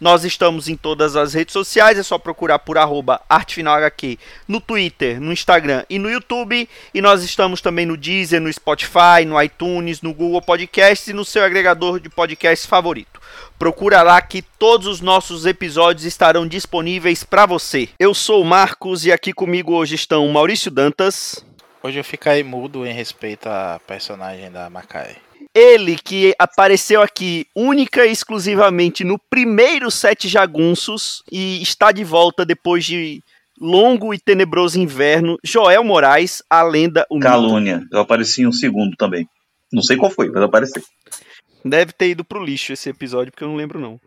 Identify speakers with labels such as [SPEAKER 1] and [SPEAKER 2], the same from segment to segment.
[SPEAKER 1] Nós estamos em todas as redes sociais, é só procurar por arroba ArtefinalHQ no Twitter, no Instagram e no YouTube. E nós estamos também no Deezer, no Spotify, no iTunes, no Google Podcasts e no seu agregador de podcasts favorito. Procura lá que todos os nossos episódios estarão disponíveis para você. Eu sou o Marcos e aqui comigo hoje estão Maurício Dantas.
[SPEAKER 2] Hoje eu fiquei mudo em respeito à personagem da Makai.
[SPEAKER 1] Ele que apareceu aqui única e exclusivamente no primeiro Sete Jagunços e está de volta depois de longo e tenebroso inverno. Joel Moraes, a lenda humilde.
[SPEAKER 3] Calúnia. Eu apareci em um segundo também. Não sei qual foi, mas apareci.
[SPEAKER 1] Deve ter ido pro lixo esse episódio, porque eu não lembro não.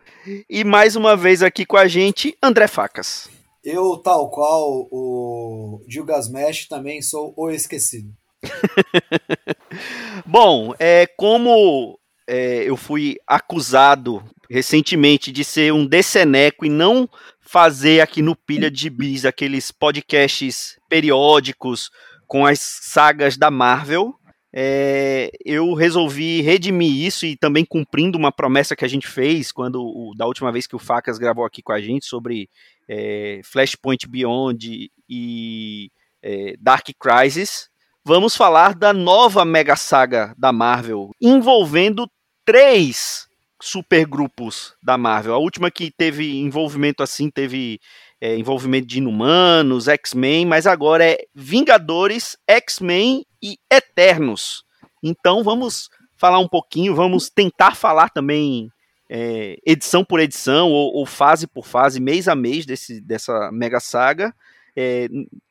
[SPEAKER 1] E mais uma vez aqui com a gente, André Facas.
[SPEAKER 4] Eu, tal qual o Gilgasmesh, também sou o esquecido.
[SPEAKER 1] Bom, é, como é, eu fui acusado recentemente de ser um deceneco e não fazer aqui no Pilha de Bis aqueles podcasts periódicos com as sagas da Marvel, é, eu resolvi redimir isso e também cumprindo uma promessa que a gente fez quando da última vez que o Facas gravou aqui com a gente sobre é, Flashpoint Beyond e é, Dark Crisis. Vamos falar da nova mega saga da Marvel envolvendo três supergrupos da Marvel. A última que teve envolvimento assim teve é, envolvimento de Inumanos, X-Men, mas agora é Vingadores, X-Men e Eternos. Então vamos falar um pouquinho, vamos tentar falar também é, edição por edição ou, ou, fase por fase, mês a mês desse, dessa mega saga. É,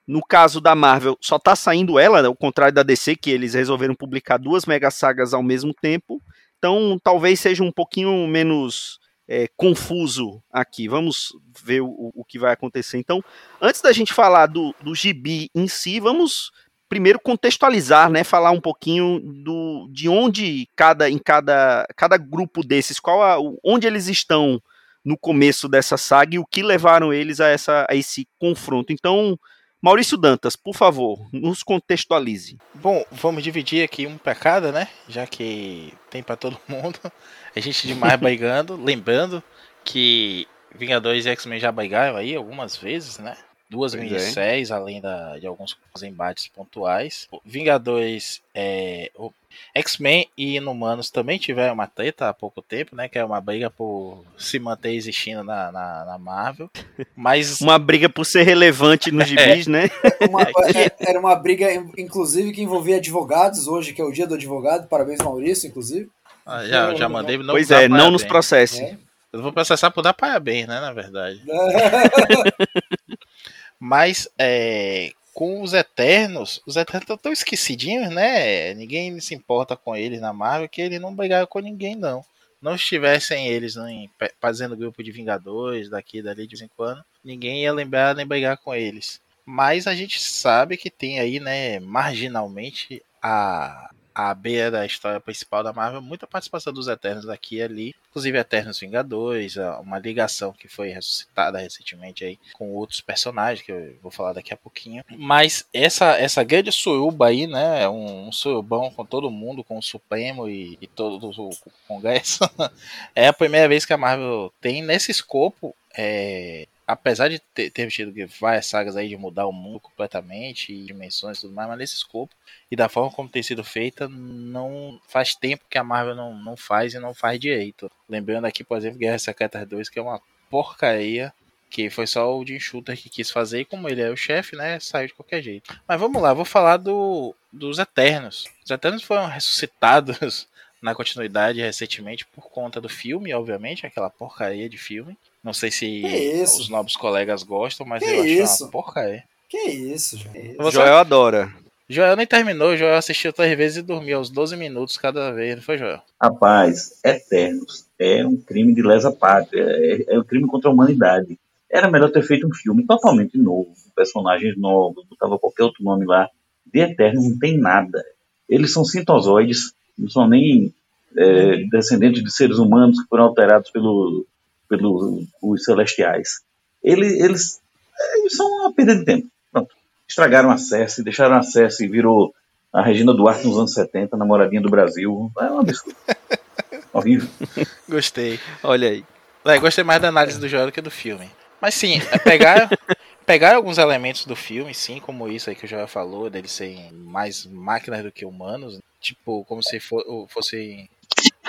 [SPEAKER 1] no caso da Marvel, só tá saindo ela, ao contrário da DC, que eles resolveram publicar duas mega sagas ao mesmo tempo. Então talvez seja um pouquinho menos é, confuso aqui. Vamos ver o, o, que vai acontecer. Então, antes da gente falar do, do gibi em si, vamos primeiro contextualizar, né? Falar um pouquinho do, de onde cada em cada, cada grupo desses, qual a, onde eles estão no começo dessa saga e o que levaram eles a, essa, a esse confronto. Então, Maurício Dantas, por favor, nos contextualize.
[SPEAKER 2] Bom, vamos dividir aqui um para cada, né? Já que tem para todo mundo. A gente demais baigando, lembrando que Vingadores e X-Men já baigaram aí algumas vezes, né? Duas
[SPEAKER 1] Pois é.
[SPEAKER 2] minisséries, além da, de alguns embates pontuais. Vingadores, é, X-Men e Inumanos também tiveram uma treta há pouco tempo, né? Que é uma briga por se manter existindo na, na, na Marvel. Mas
[SPEAKER 1] Uma briga por ser relevante nos gibis, né?
[SPEAKER 4] Uma- é- era uma briga, inclusive, que envolvia advogados hoje, que é o dia do advogado. Parabéns, Maurício, inclusive.
[SPEAKER 2] ah, já, já mandei não
[SPEAKER 1] pois é, não nos processe.
[SPEAKER 4] É.
[SPEAKER 2] Eu vou processar por dar parabéns, né? Na verdade. Mas é, com os Eternos, os Eternos estão tão esquecidinhos, né? Ninguém se importa com eles na Marvel, que eles não brigaram com ninguém, não. Não estivessem eles em, pe- fazendo grupo de Vingadores daqui dali de vez em quando, ninguém ia lembrar nem brigar com eles. Mas a gente sabe que tem aí, né, marginalmente, a, a beira da história principal da Marvel, muita participação dos Eternos aqui e ali, inclusive Eternos Vingadores, a- uma ligação que foi ressuscitada recentemente aí com outros personagens, que eu vou falar daqui a pouquinho. Mas essa, essa grande suruba aí, né, um, um surubão com todo mundo, com o Supremo e, e todo o Congresso, é a primeira vez que a Marvel tem nesse escopo, é, apesar de ter, ter tido várias sagas aí de mudar o mundo completamente, e dimensões e tudo mais, mas nesse escopo e da forma como tem sido feita, não faz tempo que a Marvel não, não faz e não faz direito. Lembrando aqui, por exemplo, Guerra Secretas 2, que é uma porcaria, que foi só o Jim Shooter que quis fazer, e como ele é o chefe, né, saiu de qualquer jeito. Mas vamos lá, vou falar do, dos Eternos. Os Eternos foram ressuscitados na continuidade recentemente por conta do filme, obviamente, aquela porcaria de filme. Não sei se os nobres colegas gostam, mas
[SPEAKER 4] Que
[SPEAKER 2] eu achei
[SPEAKER 4] isso?
[SPEAKER 2] uma porcaria.
[SPEAKER 4] Que isso.
[SPEAKER 2] Você-
[SPEAKER 1] Joel adora.
[SPEAKER 2] Joel nem terminou, Joel assistiu três vezes e dormiu aos 12 minutos cada vez, não foi, Joel?
[SPEAKER 3] Rapaz, Eternos é um crime de lesa pátria, é, é um crime contra a humanidade. Era melhor ter feito um filme totalmente novo, personagens novos, botava qualquer outro nome lá. De Eternos não tem nada. Eles são sintozoides, não são nem é, descendentes de seres humanos que foram alterados pelo, os celestiais. Eles, eles, eles são uma perda de tempo. Pronto. Estragaram a Cersei, deixaram a Cersei e virou a Regina Duarte nos anos 70, namoradinha do Brasil. É um absurdo. Horrível.
[SPEAKER 2] Gostei.
[SPEAKER 1] Olha aí.
[SPEAKER 2] É, gostei mais da análise do Joel do que do filme. Mas sim, pegar, pegar alguns elementos do filme, sim, como isso aí que o Joel falou, deles serem mais máquinas do que humanos. Tipo, como se for, fosse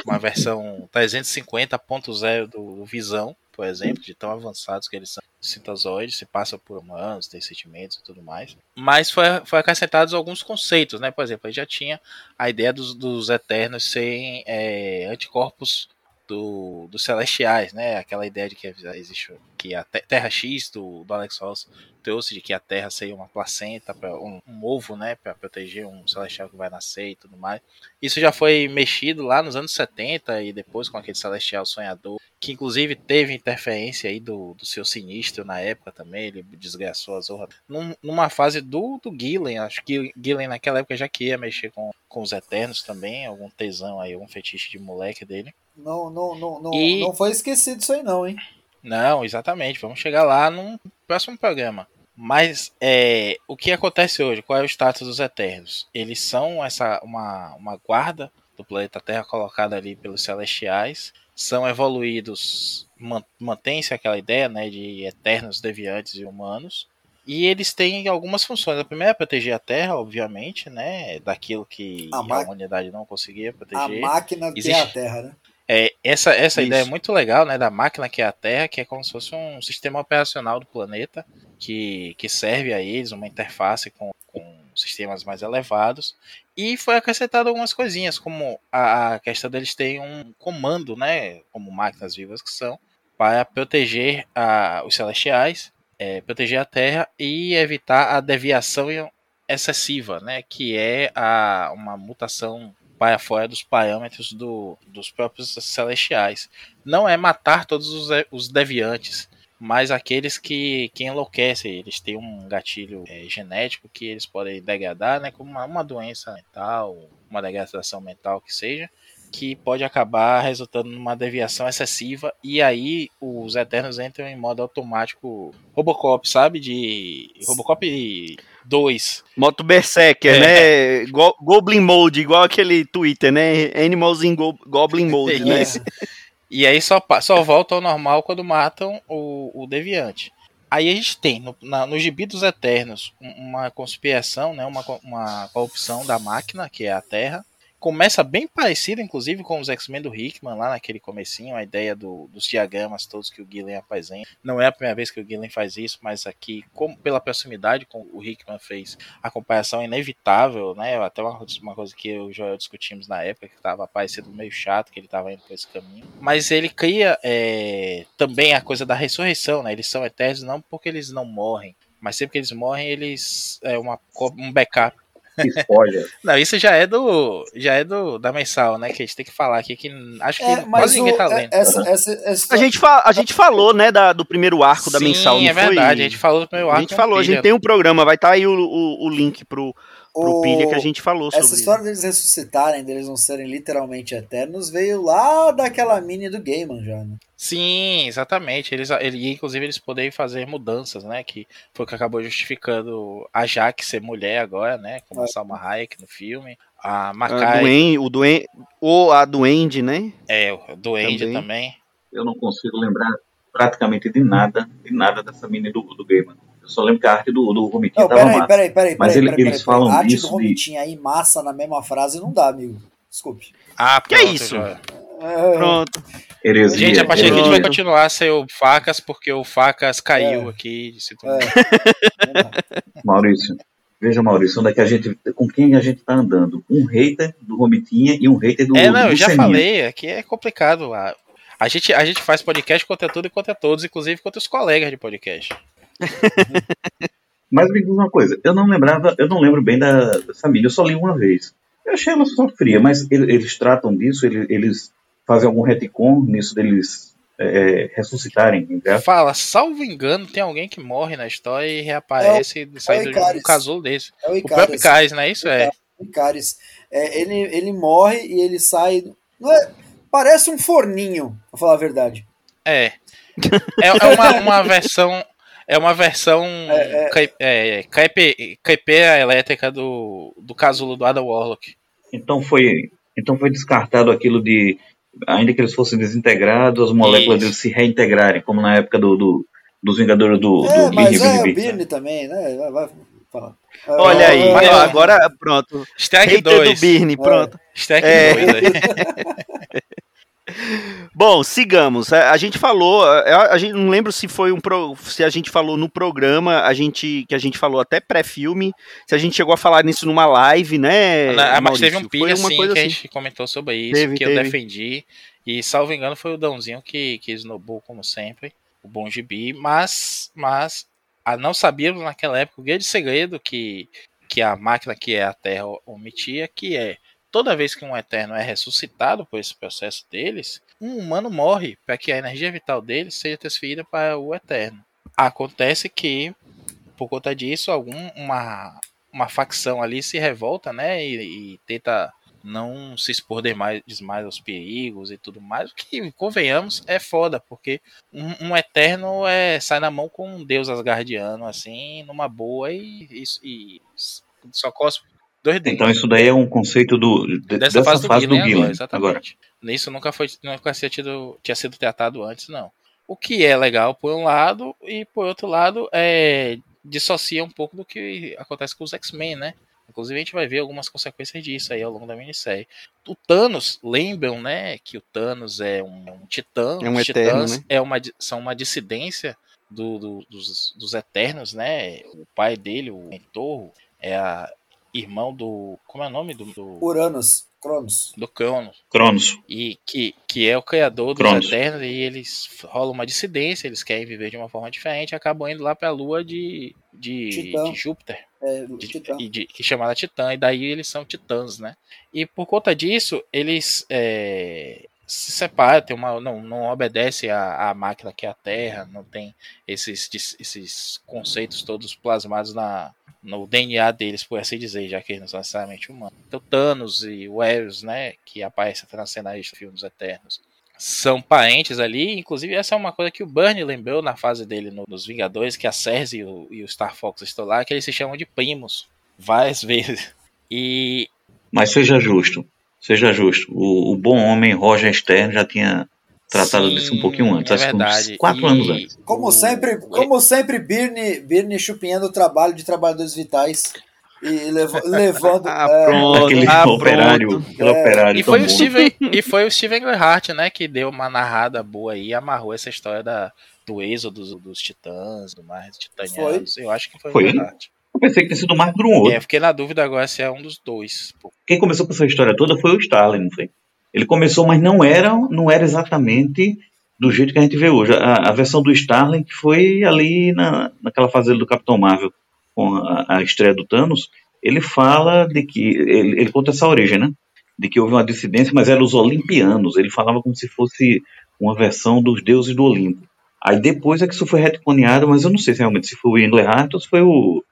[SPEAKER 2] uma versão 350.0 do Visão, por exemplo, de tão avançados que eles são sintozoides, se passa por humanos, tem sentimentos e tudo mais. Mas foi, foi acrescentados alguns conceitos, né? Por exemplo, ele já tinha a ideia dos, dos Eternos serem é, anticorpos do, dos celestiais, né? Aquela ideia de que existe que a Terra X do, do Alex Ross trouxe de que a Terra seria uma placenta, para um, um, ovo, né, para proteger um celestial que vai nascer e tudo mais. Isso já foi mexido lá nos anos 70 e depois com aquele celestial sonhador, que inclusive teve interferência aí do, do seu sinistro na época também, ele desgraçou a Zorra. Num, numa fase do, do Gillen, acho que Gillen naquela época já queria mexer com, com os Eternos também, algum tesão aí, algum fetiche de moleque dele.
[SPEAKER 4] Não, não, não, não, e... não foi esquecido isso aí não, hein?
[SPEAKER 2] Não, exatamente. Vamos chegar lá no próximo programa. Mas é, o que acontece hoje? Qual é o status dos Eternos? Eles são essa uma, uma guarda do planeta Terra colocada ali pelos Celestiais. São evoluídos, mantém-se aquela ideia né, de Eternos, Deviantes e Humanos. E eles têm algumas funções. A primeira é proteger a Terra, obviamente, né? Daquilo que a, a humanidade não conseguia proteger.
[SPEAKER 4] A máquina Existe... que é a Terra, né?
[SPEAKER 2] É, essa essa ideia é muito legal, né, da máquina que é a Terra, que é como se fosse um sistema operacional do planeta que, que serve a eles, uma interface com, com sistemas mais elevados. E foi acrescentado algumas coisinhas, como a, a questão deles terem um comando, né, como máquinas vivas que são, para proteger a, os celestiais, é, proteger a Terra e evitar a deviação excessiva, né, que é a, uma mutação para fora dos parâmetros do, dos próprios celestiais. Não é matar todos os, os deviantes, mas aqueles que, que enlouquecem. Eles têm um gatilho é, genético que eles podem degradar, né, como uma, uma doença mental, uma degradação mental que seja, que pode acabar resultando numa deviação excessiva e aí os Eternos entram em modo automático Robocop, sabe? De Robocop 2.
[SPEAKER 1] Moto Berserker, é. né? Go Goblin Mode, igual aquele Twitter, né? Animals in Go Goblin Mode, né?
[SPEAKER 2] E aí só, só volta ao normal quando matam o, o Deviante. Aí a gente tem no, na, no Gibi dos Eternos uma conspiração, né, uma, uma corrupção da máquina, que é a Terra, começa bem parecido, inclusive, com os X-Men do Hickman, lá naquele comecinho, a ideia do, dos diagramas todos que o Gillen apresenta. Não é a primeira vez que o Gillen faz isso, mas aqui, como, pela proximidade com o Hickman fez, a comparação é inevitável, né? Até uma, uma coisa que eu e o Joel discutimos na época, que estava parecendo meio chato, que ele estava indo por esse caminho. Mas ele cria é, também a coisa da ressurreição, né? Eles são eternos não porque eles não morrem, mas sempre que eles morrem, eles é uma, um backup
[SPEAKER 3] Spoiler.
[SPEAKER 2] Não, isso já é do. Já é do da mensal, né? Que a gente tem que falar aqui que acho que é, quase ninguém tá lendo.
[SPEAKER 4] Essa, essa, essa...
[SPEAKER 1] A, gente fa a gente falou, né, da, do primeiro arco
[SPEAKER 2] Sim,
[SPEAKER 1] da mensal.
[SPEAKER 2] Sim, é verdade. A gente falou do primeiro arco.
[SPEAKER 1] A gente falou, a gente tem um programa, vai estar tá aí o, o, o link pro, pro o... Pilha que a gente falou
[SPEAKER 4] sobre. Essa história deles ressuscitarem, deles não serem literalmente eternos, veio lá daquela mini do Gaiman já, né?
[SPEAKER 2] Sim, exatamente. Eles, ele, inclusive, eles poderem fazer mudanças, né? Que foi o que acabou justificando a Jaque ser mulher agora, né? Como é. a Salma Hayek no filme. A Makai.
[SPEAKER 1] O Duende, ou a Duende, né?
[SPEAKER 2] É, o Duende também. também.
[SPEAKER 3] Eu não consigo lembrar praticamente de nada, de nada dessa mini do, do Gaiman. Só lembro que a arte do, do Romitinha tava peraí, massa.
[SPEAKER 4] Peraí, peraí,
[SPEAKER 3] Mas
[SPEAKER 4] peraí,
[SPEAKER 3] ele,
[SPEAKER 4] peraí,
[SPEAKER 3] eles falam
[SPEAKER 4] A arte do Romitinha de... aí, massa, na mesma frase, não dá, amigo. Desculpe.
[SPEAKER 2] Ah,
[SPEAKER 1] que é isso?
[SPEAKER 4] É...
[SPEAKER 1] Pronto.
[SPEAKER 3] Heresia.
[SPEAKER 2] Gente, a partir daqui a gente vai continuar sem o Facas, porque o Facas caiu é. aqui.
[SPEAKER 3] É. Maurício, veja, Maurício, onde é que a gente, com quem a gente tá andando? Um hater do Romitinha e um hater do
[SPEAKER 2] É, não,
[SPEAKER 3] do
[SPEAKER 2] eu já
[SPEAKER 3] Seninha.
[SPEAKER 2] falei, aqui é complicado. A, a, gente, a gente faz podcast contra tudo e contra todos, inclusive contra os colegas de podcast.
[SPEAKER 3] Mas me diz uma coisa, eu não lembrava, eu não lembro bem da, da família, eu só li uma vez. Eu achei ela sofria, mas ele- eles tratam disso, ele- eles fazem algum retcon nisso deles é, ressuscitarem, né?
[SPEAKER 2] Fala, salvo engano, tem alguém que morre na história e reaparece saindo de um
[SPEAKER 4] Icaris.
[SPEAKER 2] casulo desse.
[SPEAKER 4] É o
[SPEAKER 2] O próprio
[SPEAKER 4] Icaris.
[SPEAKER 2] Não é isso? É.
[SPEAKER 4] Icaris. É, ele, ele morre e ele sai. é- parece um forninho, pra falar a verdade.
[SPEAKER 2] É. É, é uma, uma versão. É uma versão
[SPEAKER 4] É, é.
[SPEAKER 2] cai- é, caipe- caipeira elétrica do, do casulo do Adam Warlock.
[SPEAKER 3] Então foi, então foi descartado aquilo de, ainda que eles fossem desintegrados, as moléculas
[SPEAKER 2] Isso.
[SPEAKER 3] deles se reintegrarem, como na época do, do- dos Vingadores do,
[SPEAKER 4] é,
[SPEAKER 3] do
[SPEAKER 4] mas
[SPEAKER 3] Birney
[SPEAKER 4] é o
[SPEAKER 3] Billy.
[SPEAKER 4] Birne também, né? Vai, vai.
[SPEAKER 1] Olha aí,
[SPEAKER 4] É,
[SPEAKER 1] ó, agora pronto.
[SPEAKER 2] Stack
[SPEAKER 1] Hater do
[SPEAKER 2] 2.
[SPEAKER 1] Birne, pronto.
[SPEAKER 2] Stack
[SPEAKER 1] É.
[SPEAKER 2] 2 aí.
[SPEAKER 1] Bom, sigamos. A, a gente falou, a, a gente não lembro se foi um pro- se a gente falou no programa, a gente que a gente falou até pré-filme, se a gente chegou a falar nisso numa live, né?
[SPEAKER 2] Na- ah, mas
[SPEAKER 1] Maurício?
[SPEAKER 2] teve um pilha assim, que a
[SPEAKER 1] assim.
[SPEAKER 2] gente comentou sobre isso,
[SPEAKER 1] Teve,
[SPEAKER 2] que
[SPEAKER 1] teve.
[SPEAKER 2] eu defendi. E salvo engano foi o Dãozinho que, que esnobou, como sempre, o bom gibi, mas, mas a não sabíamos naquela época o grande segredo que, que a máquina que é a Terra omitia, que é toda vez que um Eterno é ressuscitado por esse processo deles, um humano morre para que a energia vital dele seja transferida para o Eterno. Acontece que, por conta disso, algum, uma, uma facção ali se revolta, né? E, e tenta não se expor demais, demais aos perigos e tudo mais. O que, convenhamos, é foda, porque um, um Eterno é, sai na mão com um deus asgardiano, assim, numa boa e, e, e só cospe dois dedos.
[SPEAKER 3] Então isso daí é um conceito do, de-
[SPEAKER 2] Dessa,
[SPEAKER 3] dessa,
[SPEAKER 2] fase,
[SPEAKER 3] fase,
[SPEAKER 2] do
[SPEAKER 3] do
[SPEAKER 2] Gillen,
[SPEAKER 3] Gillen.
[SPEAKER 2] agora,
[SPEAKER 3] Agora,
[SPEAKER 2] exatamente. Nisso nunca foi, nunca tinha, tido, tinha sido tratado antes, não. O que é legal por um lado, e por outro lado, é, dissocia um pouco do que acontece com os X-Men, né? Inclusive a gente vai ver algumas consequências disso aí ao longo da minissérie. O Thanos, lembram, né, que o Thanos é um, um titã.
[SPEAKER 1] É um
[SPEAKER 2] os
[SPEAKER 1] eterno,
[SPEAKER 2] titãs
[SPEAKER 1] né?
[SPEAKER 2] é uma, são uma dissidência do- do- dos, dos Eternos, né? O pai dele, o mentor, é a irmão do... Como é o nome do... do,
[SPEAKER 4] Uranus, Cronos.
[SPEAKER 2] do Cronos
[SPEAKER 3] Cronos.
[SPEAKER 2] e que, que é o criador dos
[SPEAKER 3] Cronos.
[SPEAKER 2] Eternos, e eles rolam uma dissidência, eles querem viver de uma forma diferente e acabam indo lá pra lua de, de,
[SPEAKER 4] Titã.
[SPEAKER 2] de Júpiter,
[SPEAKER 4] É,
[SPEAKER 2] de,
[SPEAKER 4] Titã.
[SPEAKER 2] e de- que chamada Titã, e daí eles são titãs, né? E por conta disso, eles é, se separam, tem uma, não, não obedece à, máquina que é a Terra, não tem esses, esses conceitos todos plasmados na, no DNA deles, por assim dizer, já que eles não são necessariamente humanos. Então, Thanos e o Eros, né, que aparece até na cena do filme dos Eternos, são parentes ali. Inclusive, essa é uma coisa que o Bernie lembrou na fase dele no- nos Vingadores, que a Cersei e o, e o Star Fox estão lá, que eles se chamam de primos várias vezes. E
[SPEAKER 3] Mas seja justo, seja justo. O, o bom homem Roger Stern já tinha tratado
[SPEAKER 2] Sim,
[SPEAKER 3] disso um pouquinho antes,
[SPEAKER 2] é
[SPEAKER 3] acho que
[SPEAKER 2] verdade.
[SPEAKER 3] uns quatro
[SPEAKER 2] E
[SPEAKER 3] anos antes.
[SPEAKER 4] Como
[SPEAKER 2] o-
[SPEAKER 4] sempre, como sempre Birne, Birne chupinhando o trabalho de trabalhadores vitais e lev- levando.
[SPEAKER 1] Ah,
[SPEAKER 4] é,
[SPEAKER 1] pronto.
[SPEAKER 3] Aquele
[SPEAKER 1] ah,
[SPEAKER 3] operário,
[SPEAKER 1] pronto.
[SPEAKER 3] aquele
[SPEAKER 4] É.
[SPEAKER 3] operário
[SPEAKER 2] E foi, o Steven, e foi o Steven Gerhardt, né, que deu uma narrada boa aí e amarrou essa história da, do êxodo dos, dos titãs, do mais titanianos. Eu acho que foi,
[SPEAKER 3] Foi
[SPEAKER 2] o? Gerhardt.
[SPEAKER 3] Eu pensei que tinha sido mais Grunwald.
[SPEAKER 2] É, fiquei na dúvida agora se é um dos dois. pô.
[SPEAKER 3] Quem começou com essa história toda foi o Starling, não foi? Ele começou, mas não era, não era exatamente do jeito que a gente vê hoje. A, a versão do Starling que foi ali na, naquela fase do Capitão Marvel, com a, a estreia do Thanos, ele fala de que, ele, ele conta essa origem, né? De que houve uma dissidência, mas eram os olimpianos. Ele falava como se fosse uma versão dos deuses do Olimpo. Aí depois é que isso foi retconeado, mas eu não sei se realmente se foi o Englehart ou se foi o,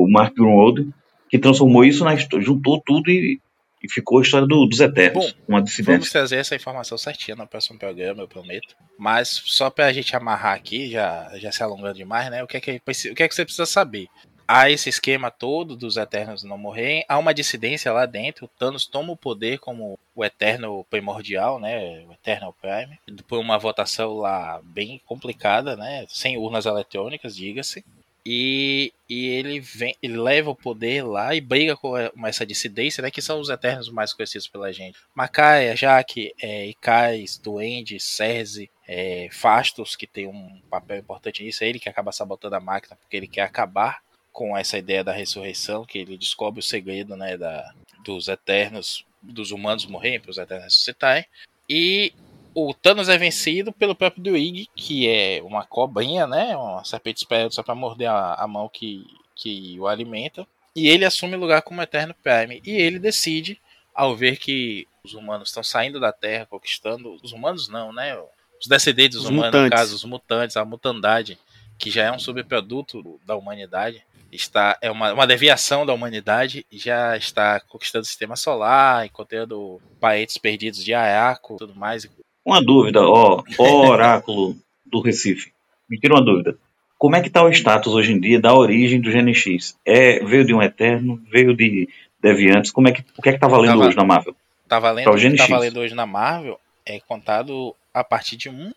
[SPEAKER 3] o Mark Grunwald que transformou isso na juntou tudo e, e ficou a história do- dos Eternos,
[SPEAKER 2] Bom,
[SPEAKER 3] uma
[SPEAKER 2] Vamos
[SPEAKER 3] dissidência.
[SPEAKER 2] trazer essa informação certinha no próximo programa, eu prometo. Mas só pra gente amarrar aqui, já, já se alongando demais, né? O que, é que, o que é que você precisa saber? Há esse esquema todo dos Eternos não morrerem, há uma dissidência lá dentro. O Thanos toma o poder como o Eterno primordial, né? O Eternal Prime, por uma votação lá bem complicada, né? Sem urnas eletrônicas, diga-se. E, e ele vem, ele leva o poder lá e briga com essa dissidência, né? Que são os Eternos mais conhecidos pela gente. Macaia, Jaque, é, Icais, Duende, Cersei, é, Fastos, que tem um papel importante nisso, é ele que acaba sabotando a máquina porque ele quer acabar com essa ideia da ressurreição, que ele descobre o segredo, né, da, dos Eternos, dos humanos morrerem para os Eternos ressuscitarem. E o Thanos é vencido pelo próprio Druig, que é uma cobrinha, né? Uma serpente esperada só pra morder a, a mão que, que o alimenta, e ele assume o lugar como Eterno Prime. E ele decide, ao ver que os humanos estão saindo da Terra, conquistando. Os humanos não, né? Os descendentes dos
[SPEAKER 1] Os
[SPEAKER 2] humanos,
[SPEAKER 1] mutantes.
[SPEAKER 2] no caso, os mutantes, a mutandade, que já é um subproduto da humanidade, está é uma, uma deviação da humanidade, já está conquistando o sistema solar, encontrando parentes perdidos de Ayako tudo mais.
[SPEAKER 3] Uma dúvida, ó, ó oráculo do Recife. Me tira uma dúvida. Como é que está o status hoje em dia da origem do GNX? É, veio de um Eterno, veio de Deviantes, como é que, o que é que tá valendo hoje na Marvel?
[SPEAKER 2] Tá valendo,
[SPEAKER 3] o
[SPEAKER 2] que tá valendo hoje na Marvel é contado a partir de um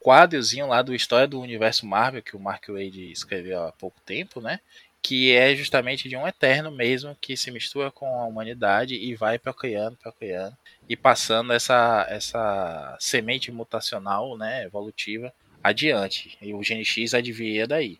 [SPEAKER 2] quadrozinho lá do História do Universo Marvel, que o Mark Wade escreveu há pouco tempo, né? Que é justamente de um Eterno mesmo, que se mistura com a humanidade e vai procriando, procriando, e passando essa, essa semente mutacional, né, evolutiva, adiante. E o GNX advia daí.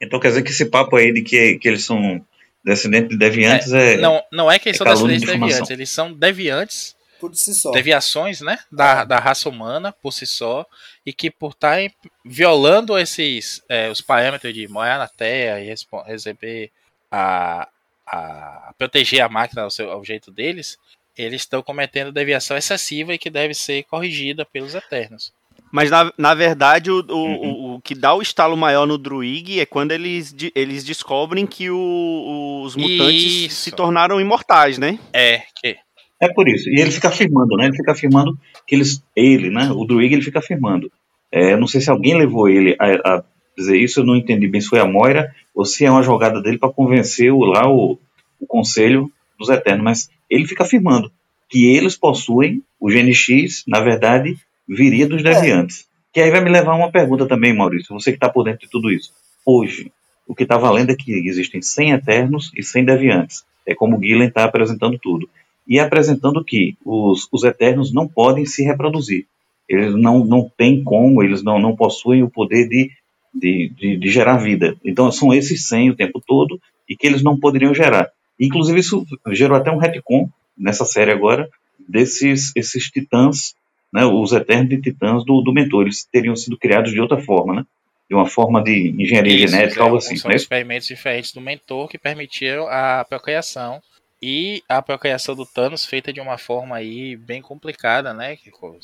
[SPEAKER 3] Então quer dizer que esse papo aí de que, que eles são descendentes de Deviantes é.
[SPEAKER 2] Não, não é que eles
[SPEAKER 3] é
[SPEAKER 2] são descendentes
[SPEAKER 3] de
[SPEAKER 2] deviantes, eles são deviantes
[SPEAKER 4] Por si só.
[SPEAKER 2] deviações, né, da, da raça humana por si só e que por estarem violando esses é, os parâmetros de morar na Terra e receber a, a proteger a máquina ao, seu, ao jeito deles, eles estão cometendo deviação excessiva e que deve ser corrigida pelos Eternos.
[SPEAKER 1] Mas na, na verdade, o, o,
[SPEAKER 3] Uhum.
[SPEAKER 1] o, o que dá o estalo maior no Druig é quando eles, de- eles descobrem que o- os mutantes
[SPEAKER 2] Isso.
[SPEAKER 1] se tornaram imortais, né?
[SPEAKER 2] É que
[SPEAKER 3] É por isso. E ele fica afirmando, né? Ele fica afirmando que eles. Ele, né? O Druig, ele fica afirmando. É, não sei se alguém levou ele a, a dizer isso, eu não entendi bem se foi a Moira ou se é uma jogada dele para convencer o, lá o, o Conselho dos Eternos, mas ele fica afirmando que eles possuem o GNX, na verdade, viria dos Deviantes. Que aí vai me levar a uma pergunta também, Maurício, você que está por dentro de tudo isso. Hoje, o que está valendo é que existem 100 Eternos e 100 Deviantes. É como o Gillen está apresentando tudo e apresentando que os, os Eternos não podem se reproduzir. Eles não, não têm como, eles não, não possuem o poder de, de, de, de gerar vida. Então são esses 100 o tempo todo e que eles não poderiam gerar. Inclusive isso gerou até um retcon nessa série agora desses esses titãs, né, os Eternos de titãs do, do Mentor. Eles teriam sido criados de outra forma, né? De uma forma de engenharia
[SPEAKER 2] Isso,
[SPEAKER 3] genética,
[SPEAKER 2] é,
[SPEAKER 3] algo assim.
[SPEAKER 2] São
[SPEAKER 3] é isso?
[SPEAKER 2] experimentos diferentes do mentor que permitiram a procriação. E a procriação do Thanos feita de uma forma aí bem complicada, né? Com,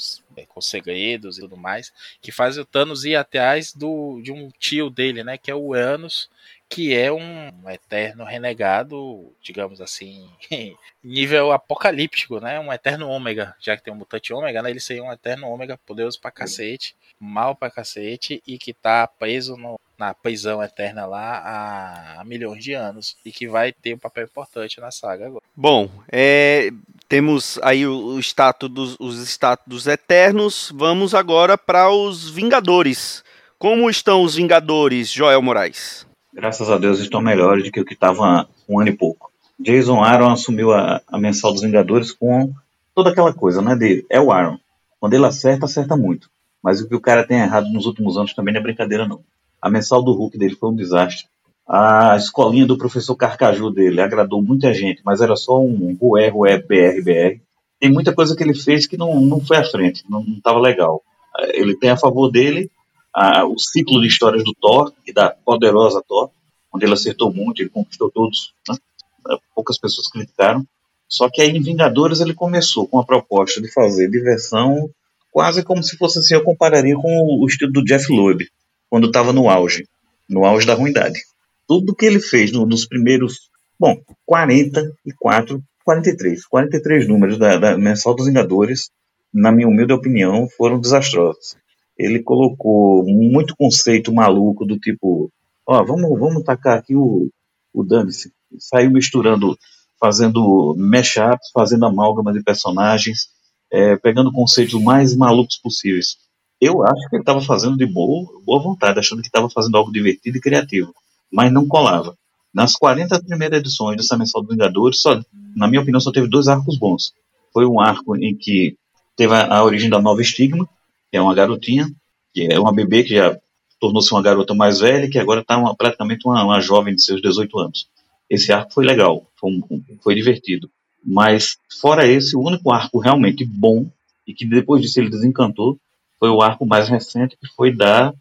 [SPEAKER 2] com segredos e tudo mais. Que faz o Thanos ir atrás do, de um tio dele, né? Que é o Uranus, que é um eterno renegado, digamos assim, nível apocalíptico, né? Um eterno ômega, já que tem um mutante ômega, né? Ele seria um eterno ômega poderoso pra cacete, mal pra cacete e que tá preso no- na prisão eterna lá há, milhões de anos e que vai ter um papel importante na saga agora.
[SPEAKER 1] Bom, é, temos aí o, o status dos, os status dos Eternos. Vamos agora para os Vingadores. Como estão os Vingadores, Joel Moraes?
[SPEAKER 3] graças a Deus, estão melhores do que o que estava um ano e pouco. Jason Aaron assumiu a, a mensal dos Vingadores com toda aquela coisa, né? De, é o Aaron. Quando ele acerta, acerta muito. Mas o que o cara tem errado nos últimos anos também não é brincadeira, não. A mensal do Hulk dele foi um desastre. A escolinha do professor Carcaju dele agradou muita gente, mas era só um rué, rué, BR, BR. Tem muita coisa que ele fez que não, não foi à frente, não estava legal. Ele tem a favor dele a- o ciclo de histórias do Thor e da poderosa Thor, onde ele acertou muito, ele conquistou todos, né? poucas pessoas criticaram. Só que aí em Vingadores ele começou com a proposta de fazer diversão, quase como se fosse assim, eu compararia com o estilo do Jeff Loeb, quando estava no auge, no auge da ruindade. Tudo que ele fez no- nos primeiros, bom, 44, 43, 43 números da, da mensal dos Vingadores, na minha humilde opinião, foram desastrosos ele colocou muito conceito maluco do tipo, ó, vamos, vamos tacar aqui o, o dane-se. Saiu misturando, fazendo mashups, fazendo amálgama de personagens, é, pegando conceitos mais malucos possíveis. Eu acho que ele estava fazendo de boa, boa vontade, achando que estava fazendo algo divertido e criativo, mas não colava. Nas 40 primeiras edições dessa mensal do Vingadores, só, na minha opinião, só teve dois arcos bons. Foi um arco em que teve a, a origem da nova estigma, que é uma garotinha, que é uma bebê que já tornou-se uma garota mais velha que agora está praticamente uma, uma jovem de seus 18 anos. Esse arco foi legal, foi, um- foi divertido. Mas, fora esse, o único arco realmente bom, e que depois disso ele desencantou, foi o arco mais recente, que foi da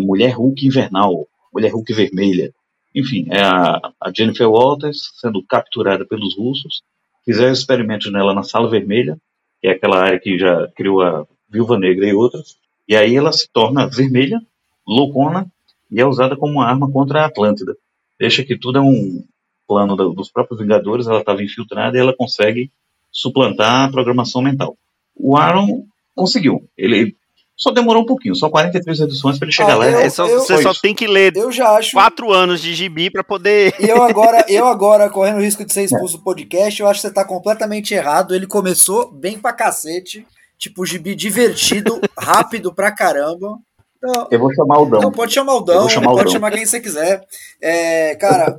[SPEAKER 3] Mulher Hulk Invernal, Mulher Hulk Vermelha. enfim, é a, a Jennifer Walters sendo capturada pelos russos, fizeram experimentos nela na Sala Vermelha, que é aquela área que já criou a Viúva Negra e outras, e aí ela se torna vermelha, loucona, e é usada como arma contra a Atlântida. Deixa que tudo é um plano dos próprios Vingadores, ela estava infiltrada e ela consegue suplantar a programação mental. O Aaron conseguiu. Ele só demorou um pouquinho, só 43 edições para ele chegar
[SPEAKER 1] ah,
[SPEAKER 3] lá.
[SPEAKER 1] Eu, é só, eu, você só tem que ler eu já acho... quatro anos de gibi para poder.
[SPEAKER 4] E eu agora, eu agora, correndo o risco de ser expulso do podcast, eu acho que você tá completamente errado. Ele começou bem pra cacete. Tipo, gibi divertido, rápido pra caramba.
[SPEAKER 3] Não, eu vou chamar o Dão. Não,
[SPEAKER 4] pode chamar o Dão, chamar pode o Dão. chamar quem você quiser. É, cara,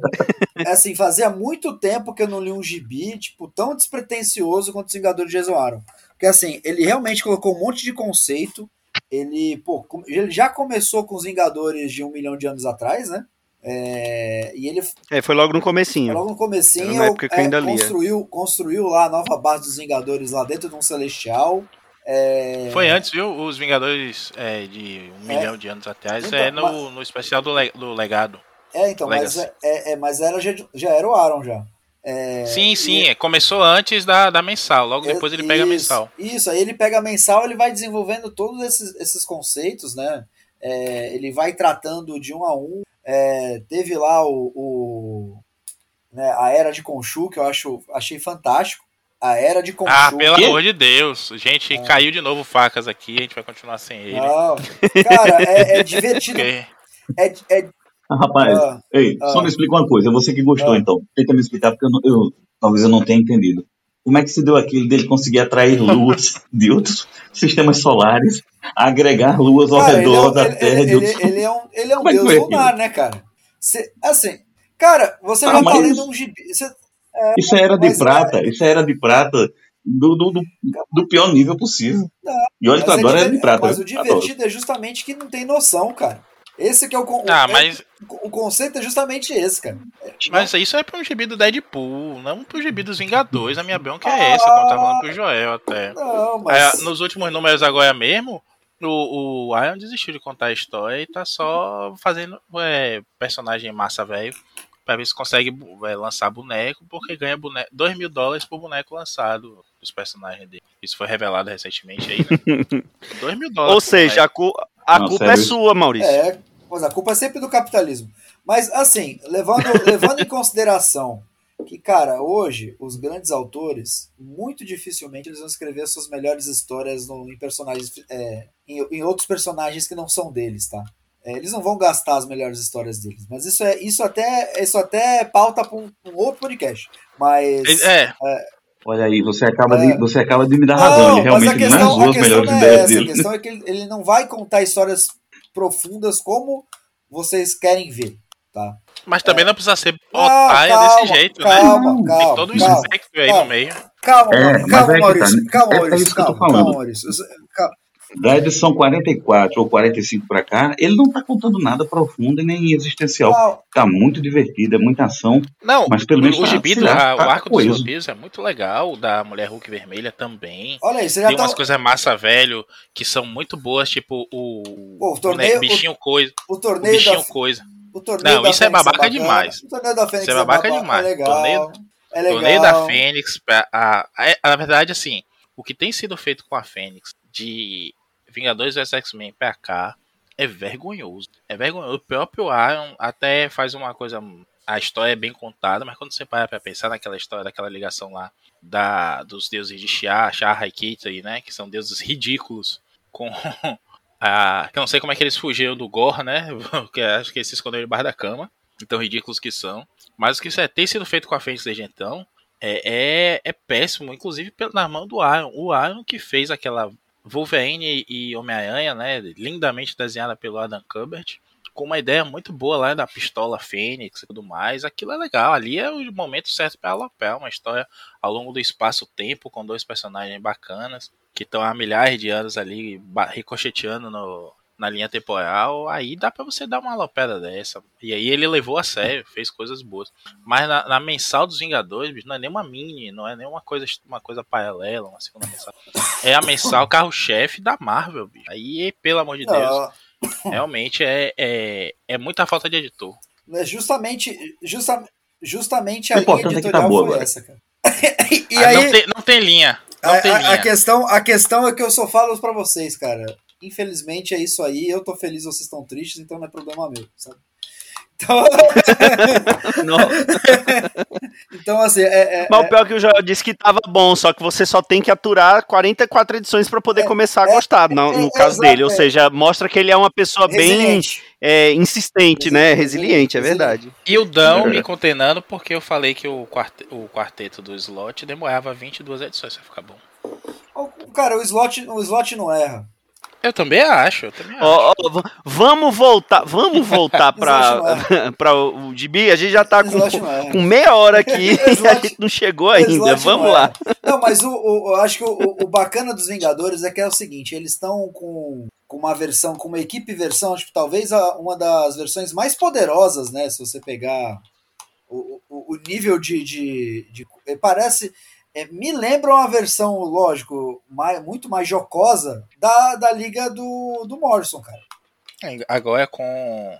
[SPEAKER 4] é assim, fazia muito tempo que eu não li um gibi, tipo, tão despretensioso quanto os Vingadores de Jason Aaron. Porque assim, ele realmente colocou um monte de conceito. Ele, pô, ele já começou com os Vingadores de um milhão de anos atrás, né? É, e ele
[SPEAKER 1] é, foi logo no comecinho.
[SPEAKER 4] Logo no comecinho, época que é, ainda construiu, lia. construiu lá a nova base dos Vingadores lá dentro de um Celestial. É...
[SPEAKER 2] Foi antes, viu? Os Vingadores é, de um é. milhão de anos atrás então, é no, mas... no especial do, le, do legado.
[SPEAKER 4] É, então, mas, é, é, é, mas era, já, já era o Aaron já.
[SPEAKER 2] É, sim, sim, e... começou antes da, da mensal, logo depois ele pega
[SPEAKER 4] isso,
[SPEAKER 2] a mensal.
[SPEAKER 4] Isso, aí ele pega a mensal, ele vai desenvolvendo todos esses, esses conceitos, né? É, ele vai tratando de um a um. É, teve lá o, o né, a Era de Conchu, que eu acho, achei fantástico. A Era de Conchu.
[SPEAKER 2] Ah, pelo amor de Deus. Gente, é. caiu de novo facas aqui, a gente vai continuar sem ele.
[SPEAKER 4] Não, cara, é, é divertido. é, é,
[SPEAKER 3] ah, rapaz, ah, ei, ah, só me explica uma coisa. Você que gostou, ah. então. Tenta me explicar, porque eu, não, eu, talvez eu não tenha entendido. Como é que se deu aquilo dele conseguir atrair luas de outros sistemas solares, agregar luas ao cara, redor é, da
[SPEAKER 4] ele,
[SPEAKER 3] Terra?
[SPEAKER 4] Ele, ele, ele, é um, ele é um é deus lunar, né, cara? Cê, assim, cara, você ah, já tá lendo um gibi. Cê,
[SPEAKER 3] é, isso era de prata, é, isso era de prata do, do, do, do pior nível possível. Não, e olha que agora é de prata.
[SPEAKER 4] Mas o divertido adoro. é justamente que não tem noção, cara. Esse que é o,
[SPEAKER 2] ah, mas...
[SPEAKER 4] o conceito é justamente esse, cara.
[SPEAKER 2] Mas não. isso é um gibi do Deadpool, não para o gibi dos Vingadores. A minha bronca é essa, como eu tava falando pro Joel até.
[SPEAKER 4] Não, mas...
[SPEAKER 2] É, nos últimos números agora mesmo, o, o Iron desistiu de contar a história e tá só fazendo é, personagem massa velho para ver se consegue é, lançar boneco, porque ganha boneco, 2 mil dólares por boneco lançado dos personagens dele. Isso foi revelado recentemente aí, né? 2 mil dólares.
[SPEAKER 1] Ou seja, a, cu a Não, culpa é sério? é sua, Maurício.
[SPEAKER 4] É, pois a culpa é sempre do capitalismo. Mas, assim, levando, levando em consideração que, cara, hoje os grandes autores, muito dificilmente eles vão escrever suas melhores histórias no, em personagens, é, em, em outros personagens que não são deles, tá? É, eles não vão gastar as melhores histórias deles. Mas isso é isso até isso até pauta para um, um, outro podcast. Mas
[SPEAKER 2] é.
[SPEAKER 4] é
[SPEAKER 3] Olha aí, você acaba, de, é. você acaba de me dar razão. Não, ele realmente questão, não é as melhores é ideias essa, dele.
[SPEAKER 4] A questão é que ele, ele, não vai contar histórias profundas como vocês querem ver, tá?
[SPEAKER 2] Mas também é. não precisa ser otária desse jeito,
[SPEAKER 4] calma,
[SPEAKER 2] né?
[SPEAKER 4] Calma, calma.
[SPEAKER 2] Tem todo um espectro aí no meio.
[SPEAKER 4] Calma, é, calma, Maurício. Tá, calma, Maurício. Calma, calma, Maurício.
[SPEAKER 3] Da edição 44 ou 45 para cá, ele não está contando nada profundo e nem existencial. Não. Tá muito divertido, é muita ação.
[SPEAKER 2] Não,
[SPEAKER 3] mas pelo menos
[SPEAKER 2] o, tá, gibi, o arco coeso. dos vampiros é muito legal, da Mulher Hulk Vermelha também.
[SPEAKER 4] Olha aí, você já
[SPEAKER 2] Tem
[SPEAKER 4] tá...
[SPEAKER 2] umas coisas massa velho que são muito boas, tipo o,
[SPEAKER 4] Pô, o torneio,
[SPEAKER 2] bichinho
[SPEAKER 4] o,
[SPEAKER 2] coisa.
[SPEAKER 4] O torneio
[SPEAKER 2] o bichinho da... coisa.
[SPEAKER 4] O torneio
[SPEAKER 2] não, isso é babaca
[SPEAKER 4] é
[SPEAKER 2] demais.
[SPEAKER 4] O torneio da Fênix
[SPEAKER 2] isso é babaca, é babaca demais. É
[SPEAKER 4] legal. Torneio, é legal.
[SPEAKER 2] torneio da Fênix, a, a, a, na verdade, assim, o que tem sido feito com a Fênix de Vingadores vs X-Men pra cá é vergonhoso. É vergonhoso. O próprio Iron até faz uma coisa. A história é bem contada, mas quando você para pra pensar naquela história, daquela ligação lá da, dos deuses de Shah, Shah e Kitty, né? Que são deuses ridículos. Com a. Que eu não sei como é que eles fugiram do Gore, né? Porque acho que eles se esconderam debaixo da cama. Então ridículos que são. Mas o que isso é, tem sido feito com a Fênix desde então é, é, é, péssimo, inclusive na mão do Iron. O Iron que fez aquela Wolverine e Homem-Aranha, né, lindamente desenhada pelo Adam Kubert, com uma ideia muito boa lá da pistola Fênix e tudo mais. Aquilo é legal, ali é o momento certo para alopar, uma história ao longo do espaço-tempo com dois personagens bacanas que estão há milhares de anos ali ricocheteando no, na linha temporal, aí dá para você dar uma alopeira dessa. E aí ele levou a sério, fez coisas boas. Mas na, na mensal dos Vingadores, bicho, não é nem uma mini, não é nem uma coisa, uma coisa paralela, uma segunda mensal. É a mensal carro-chefe da Marvel, bicho. Aí, pelo amor de Deus, realmente é, é, é muita falta de editor.
[SPEAKER 4] É justamente, justa, justamente a linha
[SPEAKER 3] é tá
[SPEAKER 4] editorial
[SPEAKER 3] boa
[SPEAKER 4] foi
[SPEAKER 3] agora.
[SPEAKER 4] essa, cara. e
[SPEAKER 2] Ah,
[SPEAKER 4] aí,
[SPEAKER 2] não, tem, não tem linha. Não
[SPEAKER 4] a,
[SPEAKER 2] tem
[SPEAKER 4] a-
[SPEAKER 2] linha.
[SPEAKER 4] a questão, a questão é que eu só falo pra vocês, cara. Infelizmente é isso aí. Eu tô feliz, vocês estão tristes, então não é problema meu, sabe? Então,
[SPEAKER 1] Não.
[SPEAKER 4] então assim, é, é-
[SPEAKER 1] Mas o pior é que o Joel disse que tava bom, só que você só tem que aturar 44 edições pra poder
[SPEAKER 4] É,
[SPEAKER 1] começar a
[SPEAKER 4] é,
[SPEAKER 1] gostar, no,
[SPEAKER 4] é,
[SPEAKER 1] no
[SPEAKER 4] é,
[SPEAKER 1] caso dele. Ou
[SPEAKER 4] é.
[SPEAKER 1] seja, mostra que ele é uma pessoa bem
[SPEAKER 4] resiliente.
[SPEAKER 1] é, insistente, né?
[SPEAKER 4] Resiliente,
[SPEAKER 1] Resiliente, é
[SPEAKER 4] resiliente.
[SPEAKER 1] verdade.
[SPEAKER 2] E o Dão
[SPEAKER 3] É.
[SPEAKER 2] me condenando porque eu falei que o, quarte- o quarteto do slot demorava 22 edições pra ficar bom.
[SPEAKER 4] Cara, o slot, o slot não erra.
[SPEAKER 2] Eu também acho, eu também acho.
[SPEAKER 1] Ó, ó, v- vamos voltar, vamos voltar pra,
[SPEAKER 4] Slot
[SPEAKER 1] pra o Gibi. A gente já tá com, com meia hora aqui e a gente não chegou ainda. Vamos lá.
[SPEAKER 4] Não, mas o, o- eu acho que o, o- bacana dos Vingadores é que é o seguinte, eles estão com, com uma versão, com uma equipe versão, acho que talvez a- uma das versões mais poderosas, né? Se você pegar o, o, o nível de, de, de- Parece. É, me lembra uma versão, lógico, mais, muito mais jocosa da, da liga do, do Morrison, cara.
[SPEAKER 2] Agora é com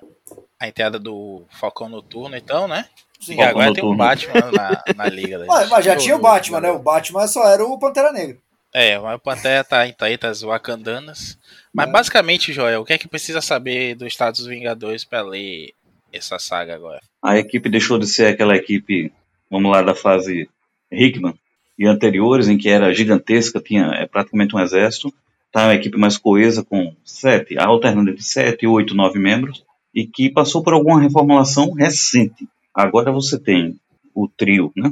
[SPEAKER 2] a entrada do Falcão Noturno, então, né?
[SPEAKER 4] Sim.
[SPEAKER 2] E agora tem
[SPEAKER 3] Noturno.
[SPEAKER 2] um Batman na, na liga. deles.
[SPEAKER 4] Mas, mas já tinha o Batman, né? O Batman só era o Pantera Negra.
[SPEAKER 2] É, mas o Pantera tá em Taítas Wakandanas. Mas
[SPEAKER 4] É.
[SPEAKER 2] basicamente, Joel, o que é que precisa saber do Estado dos Vingadores pra ler essa saga agora?
[SPEAKER 3] A equipe deixou de ser aquela equipe, vamos lá, da fase Hickman e anteriores, em que era gigantesca, tinha é, praticamente um exército. Tá uma equipe mais coesa, com sete, alternando entre sete, oito, nove membros, e que passou por alguma reformulação recente. Agora você tem o trio, né?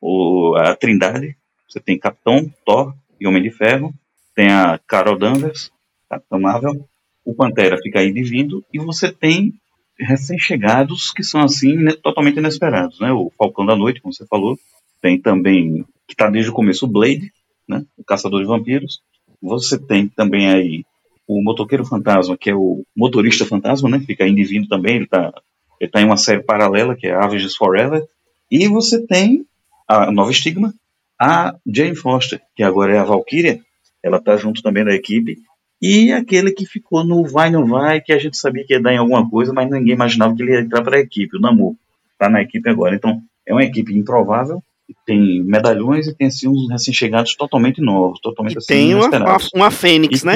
[SPEAKER 3] O, a Trindade, você tem Capitão, Thor e Homem de Ferro, tem a Carol Danvers, Capitão Marvel, o Pantera fica aí divindo, e você tem recém-chegados que são assim totalmente inesperados, né? O Falcão da Noite, como você falou, tem também que está desde o começo o Blade, né? O Caçador de Vampiros. Você tem também aí o Motoqueiro Fantasma, que é o motorista fantasma, né? Fica indo e vindo também, ele está ele tá em uma série paralela que é Avengers Forever. E você tem a Nova Estigma, a Jane Foster, que agora é a Valkyria, ela tá junto também da equipe. E aquele que ficou no vai não vai, que a gente sabia que ia dar em alguma coisa, mas ninguém imaginava que ele ia entrar para a equipe, o Namor. Tá na equipe agora. Então, é uma equipe improvável, tem medalhões e tem assim uns recém-chegados totalmente novos, totalmente
[SPEAKER 1] E
[SPEAKER 3] assim
[SPEAKER 1] tem uma, uma, uma Fênix,
[SPEAKER 3] E
[SPEAKER 1] né?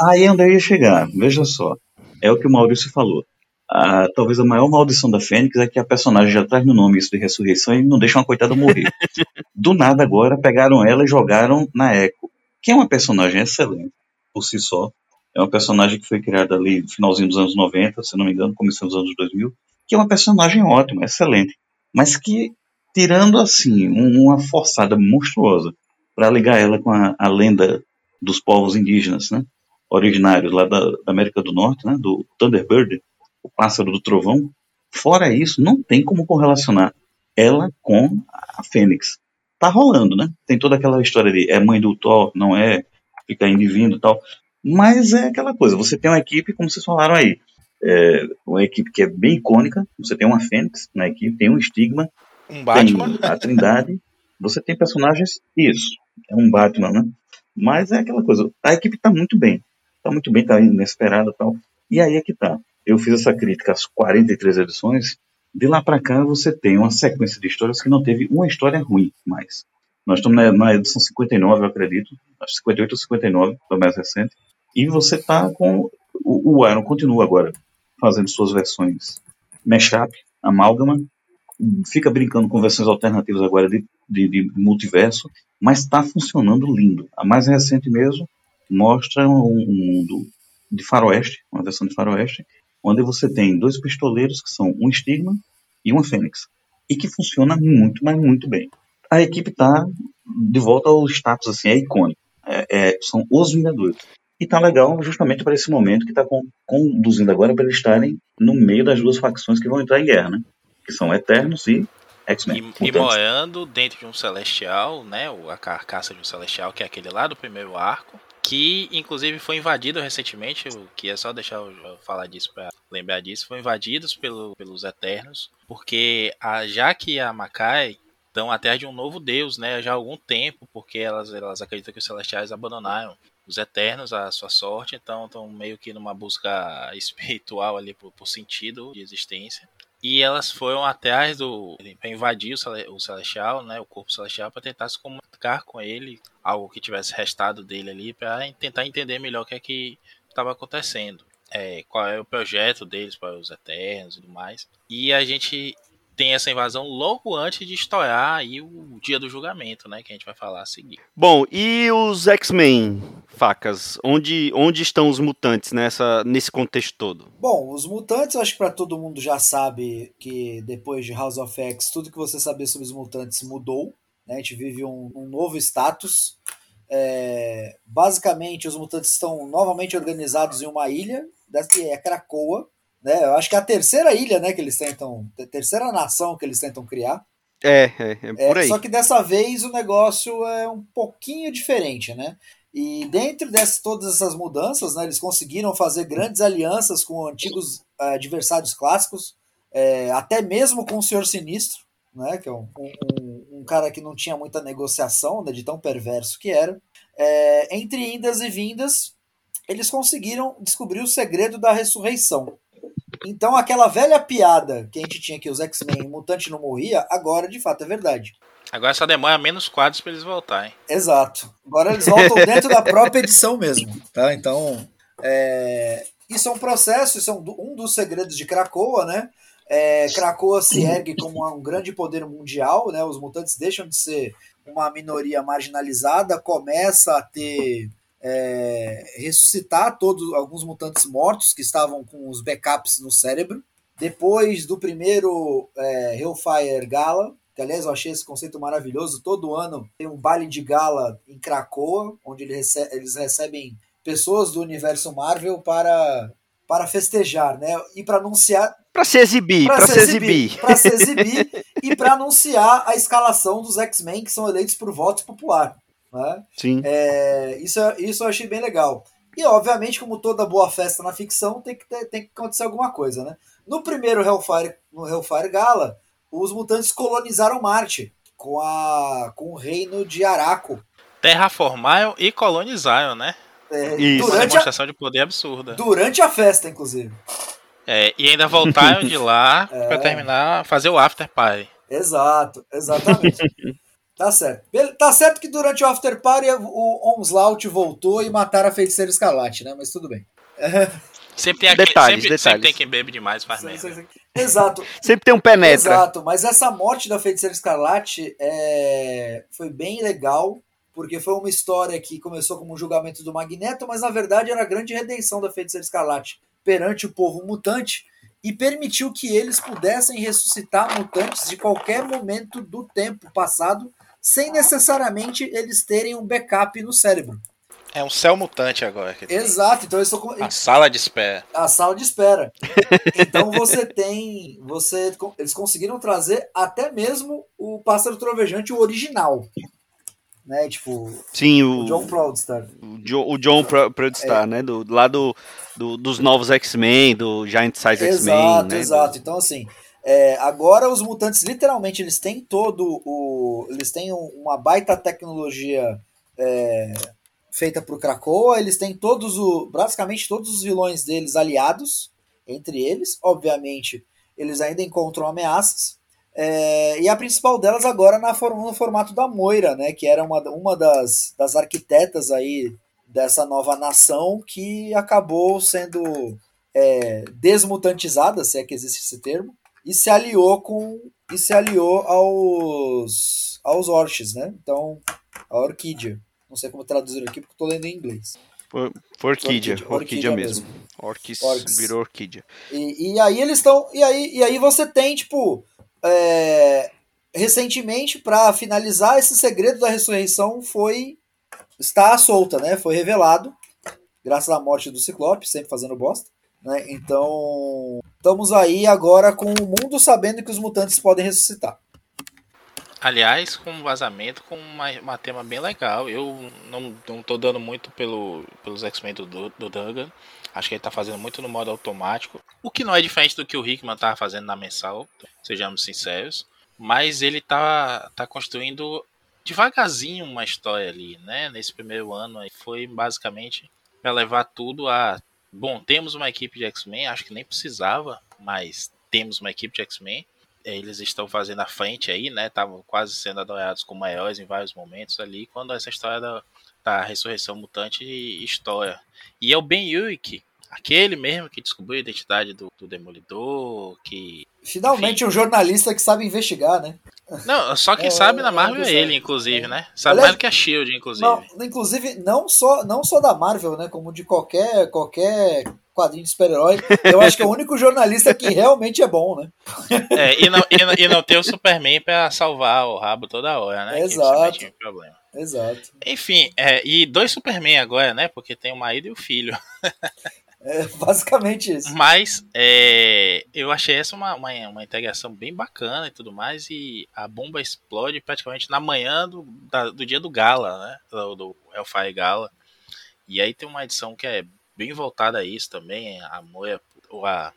[SPEAKER 3] Aí é onde eu ia chegar, veja só. É o que o Maurício falou. Ah, talvez a maior maldição da Fênix é que a personagem já traz no nome isso de ressurreição e não deixa uma coitada morrer. Do nada agora pegaram ela e jogaram na Echo, que é uma personagem excelente por si só. É uma personagem que foi criada ali no finalzinho dos anos 90, se não me engano, começo dos anos 2000, que é uma personagem ótima, excelente, mas que tirando assim um- uma forçada monstruosa para ligar ela com a, a lenda dos povos indígenas, né, originários lá da, da América do Norte, né, do Thunderbird, o pássaro do trovão. Fora isso, não tem como correlacionar ela com a Fênix. Tá rolando, né? Tem toda aquela história de é mãe do Thor, não é, fica indo e vindo tal. Mas é aquela coisa, você tem uma equipe, como vocês falaram aí, é, uma equipe que é bem icônica, você tem uma Fênix na equipe, tem um Estigma,
[SPEAKER 2] Um Batman.
[SPEAKER 3] tem a Trindade, você tem personagens, isso, é um Batman, né? Mas é aquela coisa, a equipe tá muito bem, tá muito bem, tá inesperada e tal. E aí é que tá. Eu fiz essa crítica às 43 edições, de lá pra cá você tem uma sequência de histórias que não teve uma história ruim mais. Nós estamos na, na edição 59, eu acredito, acho que 58 ou 59, foi mais recente, e você tá com. O, o Iron continua agora fazendo suas versões mashup, amálgama, fica brincando com versões alternativas agora de, de, de multiverso, mas está funcionando lindo. A mais recente mesmo mostra um, mundo de faroeste, uma versão de faroeste, onde você tem dois pistoleiros que são um estigma e uma fênix, e que funciona muito, mas muito bem. A equipe está de volta ao status assim, é icônico. É, é, são os Vingadores. E tá legal justamente para esse momento que está conduzindo agora para eles estarem no meio das duas facções que vão entrar em guerra, né? Que são Eternos e X-Men.
[SPEAKER 2] E, e morando dentro de um celestial, né? A carcaça de um celestial, que é aquele lá do primeiro arco. Que inclusive foi invadido recentemente. O que é só deixar eu falar disso para lembrar disso. Foi invadidos pelo, pelos Eternos. Porque a Jaque e a Makai estão atrás de um novo deus, né? Já há algum tempo. Porque elas, elas acreditam que os celestiais abandonaram os Eternos a sua sorte, então estão meio que numa busca espiritual ali por, por sentido de existência. E elas foram atrás do. para invadir o, cele, o Celestial, né? O corpo celestial, para tentar se comunicar com ele, algo que tivesse restado dele ali, para tentar entender melhor o que é que estava acontecendo. É, qual é o projeto deles para os Eternos e tudo mais. E a gente tem essa invasão logo antes de estourar aí o dia do julgamento, né? Que a gente vai falar a seguir.
[SPEAKER 1] Bom, e os X-Men, facas? Onde, onde estão os mutantes nessa, nesse contexto todo?
[SPEAKER 4] Bom, os mutantes, acho que para todo mundo já sabe que depois de House of X, tudo que você sabia sobre os mutantes mudou. Né? A gente vive um, um novo status. É, basicamente, os mutantes estão novamente organizados em uma ilha, que é Krakoa, né? Eu acho que é a terceira ilha, né, que eles tentam, a terceira nação que eles tentam criar.
[SPEAKER 1] É, é, é por aí.
[SPEAKER 4] só que dessa vez o negócio é um pouquinho diferente, né? E dentro de todas essas mudanças, né, eles conseguiram fazer grandes alianças com antigos uh, adversários clássicos, é, até mesmo com o Senhor Sinistro, né, que é um, um, um, cara que não tinha muita negociação, né, de tão perverso que era. É, entre indas e vindas, eles conseguiram descobrir o segredo da ressurreição. Então, aquela velha piada que a gente tinha que os X-Men, mutante não morria, agora de fato é verdade.
[SPEAKER 2] Agora só demora menos quadros para eles voltarem.
[SPEAKER 4] Exato. Agora eles voltam dentro da própria edição mesmo. Tá? Então, é... isso é um processo, isso é um dos segredos de Krakoa, né? É, Krakoa se ergue como um grande poder mundial, né? Os mutantes deixam de ser uma minoria marginalizada, começa a ter é, ressuscitar todos alguns mutantes mortos que estavam com os backups no cérebro. Depois do primeiro é, Hellfire Gala, que aliás eu achei esse conceito maravilhoso, todo ano tem um baile de gala em Krakoa, onde eles, eles recebem pessoas do universo Marvel para, para festejar, né? E para anunciar.
[SPEAKER 1] Para se exibir, para se, se exibir.
[SPEAKER 4] Para se exibir e para anunciar a escalação dos X-Men que são eleitos por voto popular. Né?
[SPEAKER 1] Sim.
[SPEAKER 4] É, isso, isso eu achei bem legal. E, obviamente, como toda boa festa na ficção, tem que, ter, tem que acontecer alguma coisa, né? No primeiro Hellfire, no Hellfire Gala, os mutantes colonizaram Marte com, a, com o reino de Araco.
[SPEAKER 2] Terraformaram e colonizaram, né?
[SPEAKER 4] É,
[SPEAKER 2] Isso. Uma demonstração a, de poder absurda.
[SPEAKER 4] Durante a festa, inclusive.
[SPEAKER 2] É, e ainda voltaram de lá é. para terminar, fazer o after party.
[SPEAKER 4] Exato, exatamente. Tá certo. Tá certo que durante o After Party o Onslaught voltou e mataram a feiticeira escarlate, né? Mas tudo bem.
[SPEAKER 2] Sempre tem, aqui, detalhes, sempre, detalhes. sempre tem quem bebe demais faz merda.
[SPEAKER 4] Exato.
[SPEAKER 1] sempre tem um penetra.
[SPEAKER 4] Exato, mas essa morte da feiticeira escarlate é... foi bem legal, porque foi uma história que começou como um julgamento do Magneto, mas na verdade era a grande redenção da feiticeira escarlate perante o povo mutante e permitiu que eles pudessem ressuscitar mutantes de qualquer momento do tempo passado sem necessariamente eles terem um backup no cérebro.
[SPEAKER 2] É um céu mutante agora.
[SPEAKER 4] Exato, então isso
[SPEAKER 2] a sala de espera.
[SPEAKER 4] A sala de espera. então você tem, você eles conseguiram trazer até mesmo o pássaro trovejante o original, né? Tipo,
[SPEAKER 1] sim, o, o
[SPEAKER 4] John Proudstar.
[SPEAKER 1] O, jo, o John Proudstar, é. né? Do lá do, do dos novos X-Men, do Giant Size X-Men.
[SPEAKER 4] Exato,
[SPEAKER 1] né?
[SPEAKER 4] exato. Então assim, é, agora os mutantes literalmente eles têm todo o. Eles têm uma baita tecnologia é, feita por Krakoa, eles têm todos o. basicamente todos os vilões deles aliados entre eles. Obviamente, eles ainda encontram ameaças. É, e a principal delas agora na, no formato da Moira, né? Que era uma, uma das, das arquitetas aí dessa nova nação que acabou sendo é, desmutantizada, se é que existe esse termo, e se aliou com e se aliou aos aos orches, né? Então, a orquídea. Não sei como traduzir aqui porque estou lendo em inglês.
[SPEAKER 1] Orquídea, orquídea, orquídea, mesmo. mesmo. Orquis, Orquis. virou orquídea.
[SPEAKER 4] E, e aí eles estão e aí e aí você tem tipo é, recentemente para finalizar esse segredo da ressurreição foi está solta, né? Foi revelado graças à morte do Ciclope, sempre fazendo bosta. Né? Então, estamos aí agora com o mundo sabendo que os mutantes podem ressuscitar.
[SPEAKER 2] Aliás, com um vazamento com uma, uma tema bem legal. Eu não, não tô dando muito pelo, pelos X-Men do, do Duggan. Acho que ele tá fazendo muito no modo automático. O que não é diferente do que o Hickman tava fazendo na mensal, sejamos sinceros. Mas ele tá, tá construindo devagarzinho uma história ali, né? Nesse primeiro ano aí foi basicamente para levar tudo a bom, temos uma equipe de X-Men, acho que nem precisava, mas temos uma equipe de X-Men. Eles estão fazendo a frente aí, né? Estavam quase sendo adorados como heróis em vários momentos ali, quando essa história da, da ressurreição mutante história. E é o Ben Urich, aquele mesmo que descobriu a identidade do, do Demolidor, que
[SPEAKER 4] Finalmente enfim. um jornalista que sabe investigar, né?
[SPEAKER 2] Não, só quem é, sabe na Marvel é, é ele, inclusive, é. né? Sabe Aliás, mais do que a Shield, inclusive.
[SPEAKER 4] Não, inclusive, não só, não só da Marvel, né? Como de qualquer, qualquer quadrinho de super-herói. Eu acho que é o único jornalista que realmente é bom, né?
[SPEAKER 2] É, e não, e não, e não ter o Superman pra salvar o rabo toda hora, né?
[SPEAKER 4] Exato. problema. Exato.
[SPEAKER 2] Enfim, é, e dois Superman agora, né? Porque tem o marido e o filho.
[SPEAKER 4] É basicamente isso.
[SPEAKER 2] Mas é, eu achei essa uma, uma, uma, integração bem bacana e tudo mais. E a bomba explode praticamente na manhã do, da, do dia do Gala, né? Do, do Hellfire Gala. E aí tem uma edição que é bem voltada a isso também. A Moia, a,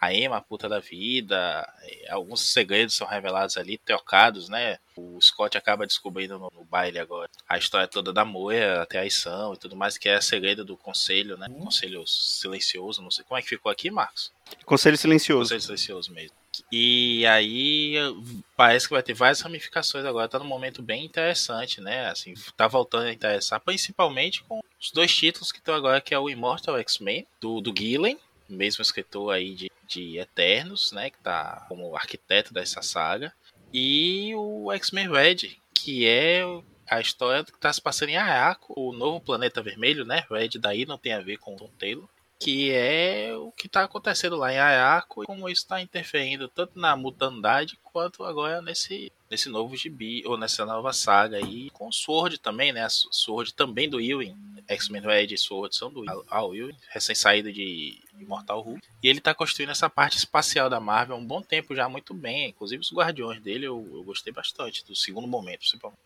[SPEAKER 2] a Emma, a puta da vida, alguns segredos são revelados ali, trocados, né? O Scott acaba descobrindo no, no baile agora a história toda da Moia, a traição e tudo mais, que é segredo do conselho, né? Uhum. Conselho silencioso, não sei como é que ficou aqui, Marcos.
[SPEAKER 1] Conselho silencioso.
[SPEAKER 2] Conselho silencioso mesmo. E aí parece que vai ter várias ramificações agora, tá num momento bem interessante, né? Assim, tá voltando a interessar, principalmente com os dois títulos que estão agora, que é o Immortal X-Men, do, do Gillen, mesmo escritor aí de, de Eternos, né, que tá como arquiteto dessa saga, e o X-Men Red, que é a história que está se passando em Ayako, o novo planeta vermelho, né? Red daí não tem a ver com o Tom Taylor, que é o que está acontecendo lá em Ayako e como isso está interferindo tanto na mutandade quanto agora nesse, nesse novo gibi, ou nessa nova saga aí, com Sword também, né? Sword também do Ewing, X-Men Red e Sword são do Ewing, recém-saído de Immortal Hulk. E ele tá construindo essa parte espacial da Marvel há um bom tempo já muito bem. Inclusive os Guardiões dele eu, eu gostei bastante, do segundo momento, principalmente.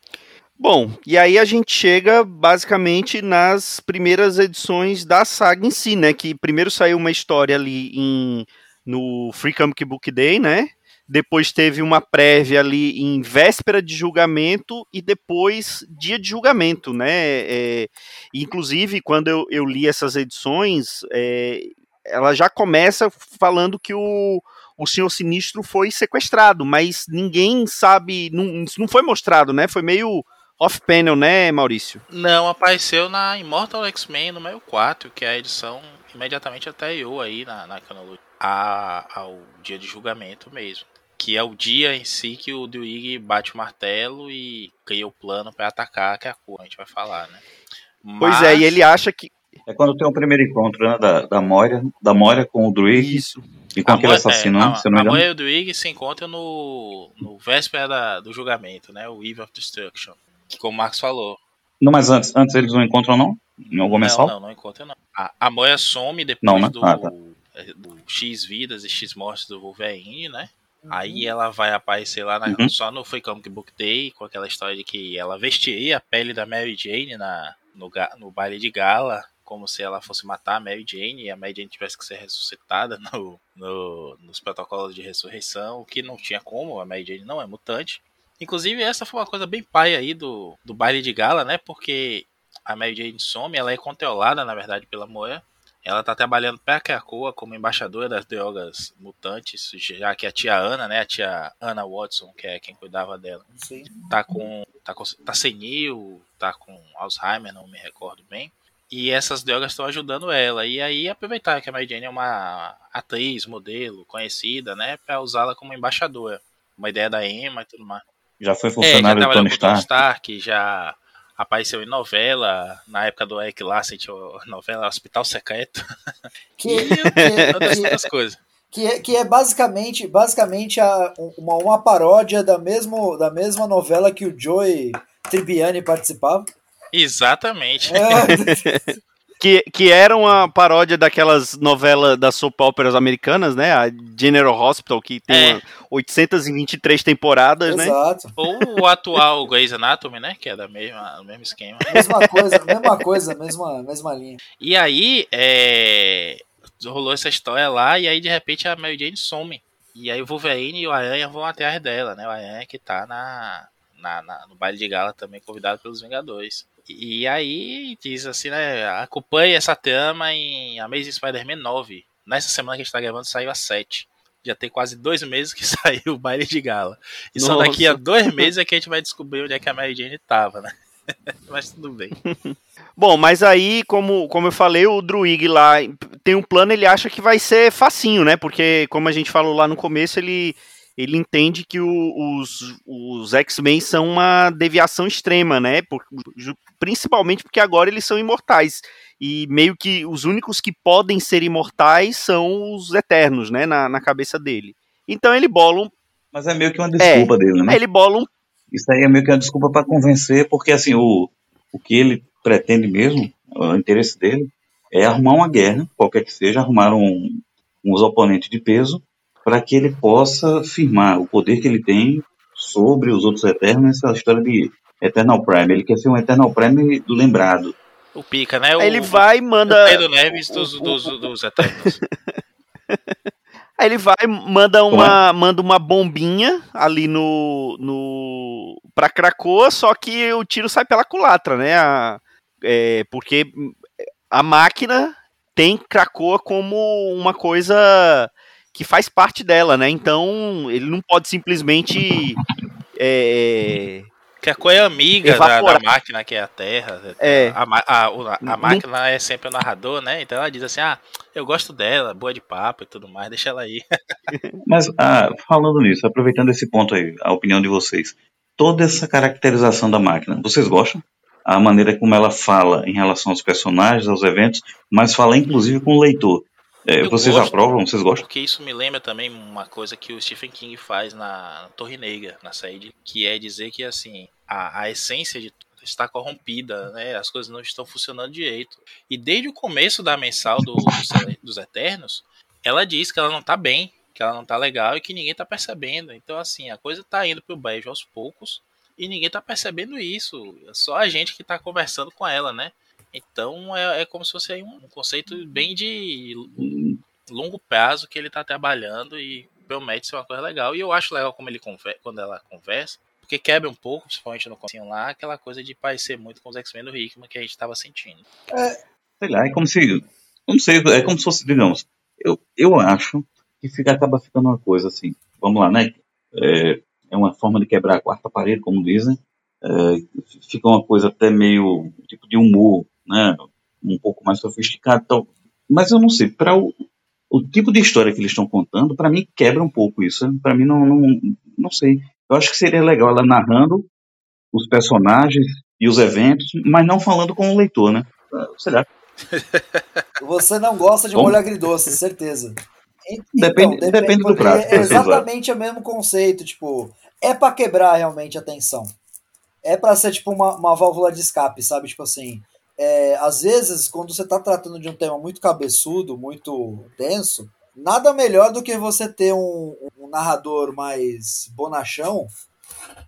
[SPEAKER 1] Bom, e aí a gente chega basicamente nas primeiras edições da saga em si, né? Que primeiro saiu uma história ali em, no Free Comic Book Day, né? depois teve uma prévia ali em véspera de julgamento e depois dia de julgamento, né? É, inclusive, quando eu, eu, li essas edições, é, ela já começa falando que o, o Senhor Sinistro foi sequestrado, mas ninguém sabe, não, não foi mostrado, né? Foi meio off-panel, né, Maurício?
[SPEAKER 2] Não, apareceu na Immortal X-Men número 4, que é a edição imediatamente até eu aí na, na cronologia, ao dia de julgamento mesmo que é o dia em si que o Duig bate o martelo e cria o plano para atacar, que é a cor, a gente vai falar, né?
[SPEAKER 1] Mas... Pois é, e ele acha que.
[SPEAKER 3] É quando tem o primeiro encontro né, da, da Moira, da Moira com o Druig
[SPEAKER 1] Isso.
[SPEAKER 3] e com a aquele assassino, é,
[SPEAKER 2] a, se não me engano. A Moira e o Druig se encontram no, no véspera da, do julgamento, né? O Eve of Destruction, que como o Marcos falou.
[SPEAKER 3] Não, mas antes, antes eles não encontram, não? Em algum mensal?
[SPEAKER 2] Não, não, não encontram, não. A, a Moira some depois não, né? do, ah, tá. É, do X vidas e X mortes do Wolverine, né? Aí uhum. ela vai aparecer lá na, uhum. só no Free Comic Book Day, com aquela história de que ela vestiria a pele da Mary Jane na, no, no baile de gala, como se ela fosse matar a Mary Jane e a Mary Jane tivesse que ser ressuscitada no, no, nos protocolos de ressurreição, o que não tinha como, a Mary Jane não é mutante. Inclusive, essa foi uma coisa bem pai aí do, do baile de gala, né? Porque a Mary Jane some, ela é controlada, na verdade, pela Moia. Ela está trabalhando a Krakoa como embaixadora das drogas mutantes, já que a tia Ana, né, a tia Ana Watson, que é quem cuidava dela, Sim. tá com tá, com, tá senil, tá com Alzheimer, não me recordo bem. E essas drogas estão ajudando ela. E aí aproveitar que a Mary Jane é uma atriz, modelo, conhecida, né, para usá-la como embaixadora. Uma ideia da Emma e tudo mais.
[SPEAKER 3] Já foi funcionário é, já do Tony Stark.
[SPEAKER 2] Stark, já apareceu em novela, na época do Eric tinha novela Hospital Secreto.
[SPEAKER 4] Que, que, que, coisas. Que é, que é basicamente, basicamente a, uma, uma paródia da, mesmo, da mesma novela que o Joey Tribbiani participava.
[SPEAKER 2] Exatamente. É.
[SPEAKER 1] que, que era uma paródia daquelas novelas das soap operas americanas, né? A General Hospital, que tem é. 823 temporadas,
[SPEAKER 4] né? Exato.
[SPEAKER 2] né? Ou o atual Grey's Anatomy, né? Que é da mesma, do mesmo esquema.
[SPEAKER 4] Mesma coisa, mesma coisa, mesma, mesma linha.
[SPEAKER 2] E aí, é... rolou essa história lá, e aí de repente a Mary Jane some. E aí o Wolverine e o Aranha vão atrás dela, né? O Aranha que tá na, na, na, no baile de gala também convidado pelos Vingadores. E, aí diz assim, né? Acompanhe essa trama em Amazing Spider-Man 9. Nessa semana que a gente tá gravando saiu a 7. Já tem quase dois meses que saiu o baile de gala. E só
[SPEAKER 1] Nossa.
[SPEAKER 2] daqui a dois meses é que a gente vai descobrir onde é que a Mary Jane tava, né? Mas tudo bem.
[SPEAKER 1] Bom, mas aí, como, como eu falei, o Druig lá tem um plano, ele acha que vai ser facinho, né? Porque, como a gente falou lá no começo, ele, ele entende que o- os, os X-Men são uma deviação extrema, né? Por- principalmente porque agora eles são imortais. E meio que os únicos que podem ser imortais são os Eternos, né? Na, na cabeça dele. Então ele bola um.
[SPEAKER 3] Mas é meio que uma desculpa dele, né?
[SPEAKER 1] Ele bola um.
[SPEAKER 3] Isso aí é meio que uma desculpa para convencer, porque assim, o, o que ele pretende mesmo, o interesse dele, é arrumar uma guerra, qualquer que seja, arrumar um, uns oponentes de peso, para que ele possa firmar o poder que ele tem sobre os outros Eternos, essa história de Eternal Prime. Ele quer ser um Eternal Prime do lembrado.
[SPEAKER 2] O Pica, né? O,
[SPEAKER 1] Aí ele vai e
[SPEAKER 2] o
[SPEAKER 1] manda.
[SPEAKER 2] Pedro Neves dos, dos, dos Eternos.
[SPEAKER 1] Aí ele vai, manda uma, manda uma bombinha ali no, no pra Krakoa, só que o tiro sai pela culatra, né? A- é, porque a máquina tem Krakoa como uma coisa que faz parte dela, né? Então ele não pode simplesmente é,
[SPEAKER 2] Que a coisa é amiga da, da máquina, que é a Terra.
[SPEAKER 1] É.
[SPEAKER 2] A, a, a
[SPEAKER 1] Não-
[SPEAKER 2] máquina é sempre o narrador, né? Então ela diz assim: ah, eu gosto dela, boa de papo e tudo mais, deixa ela aí.
[SPEAKER 3] Mas, ah, falando nisso, aproveitando esse ponto aí, a opinião de vocês, toda essa caracterização da máquina, vocês gostam? A maneira como ela fala em relação aos personagens, aos eventos, mas fala inclusive com o leitor. É, vocês
[SPEAKER 2] gosto.
[SPEAKER 3] aprovam? Vocês gostam?
[SPEAKER 2] Porque isso me lembra também uma coisa que o Stephen King faz na Torre Negra, na série, que é dizer que assim, a, a essência de tudo está corrompida, né? As coisas não estão funcionando direito. E desde o começo da mensal do- dos, dos Eternos, ela diz que ela não tá bem, que ela não tá legal e que ninguém tá percebendo. Então, assim, a coisa tá indo pro beijo aos poucos e ninguém tá percebendo isso. É só a gente que tá conversando com ela, né? Então é, é como se fosse aí um conceito bem de longo prazo que ele tá trabalhando e promete ser uma coisa legal. E eu acho legal como ele quando ela conversa, porque quebra um pouco, principalmente no comecinho lá, aquela coisa de parecer muito com os X-Men do Hickman que a gente tava sentindo.
[SPEAKER 3] Sei lá, é como se. Não sei, é como se fosse, digamos, eu, eu acho que fica, acaba ficando uma coisa assim. Vamos lá, né? É, é uma forma de quebrar a quarta parede, como dizem. É, fica uma coisa até meio tipo de humor, né? Um pouco mais sofisticado. Então, mas eu não sei, para o, o tipo de história que eles estão contando, para mim quebra um pouco isso. Para mim não, não, não sei. Eu acho que seria legal ela narrando os personagens e os eventos, mas não falando com o leitor, né? Sei lá.
[SPEAKER 4] Você não gosta de
[SPEAKER 3] Como?
[SPEAKER 4] molho agridoce, certeza. En-
[SPEAKER 3] Depende- depende do
[SPEAKER 4] porque
[SPEAKER 3] prato,
[SPEAKER 4] É exatamente o mesmo conceito, tipo, é pra quebrar realmente a tensão. É pra ser tipo uma, uma válvula de escape, sabe? Tipo assim, é, às vezes quando você tá tratando de um tema muito cabeçudo, muito denso, nada melhor do que você ter um, um narrador mais bonachão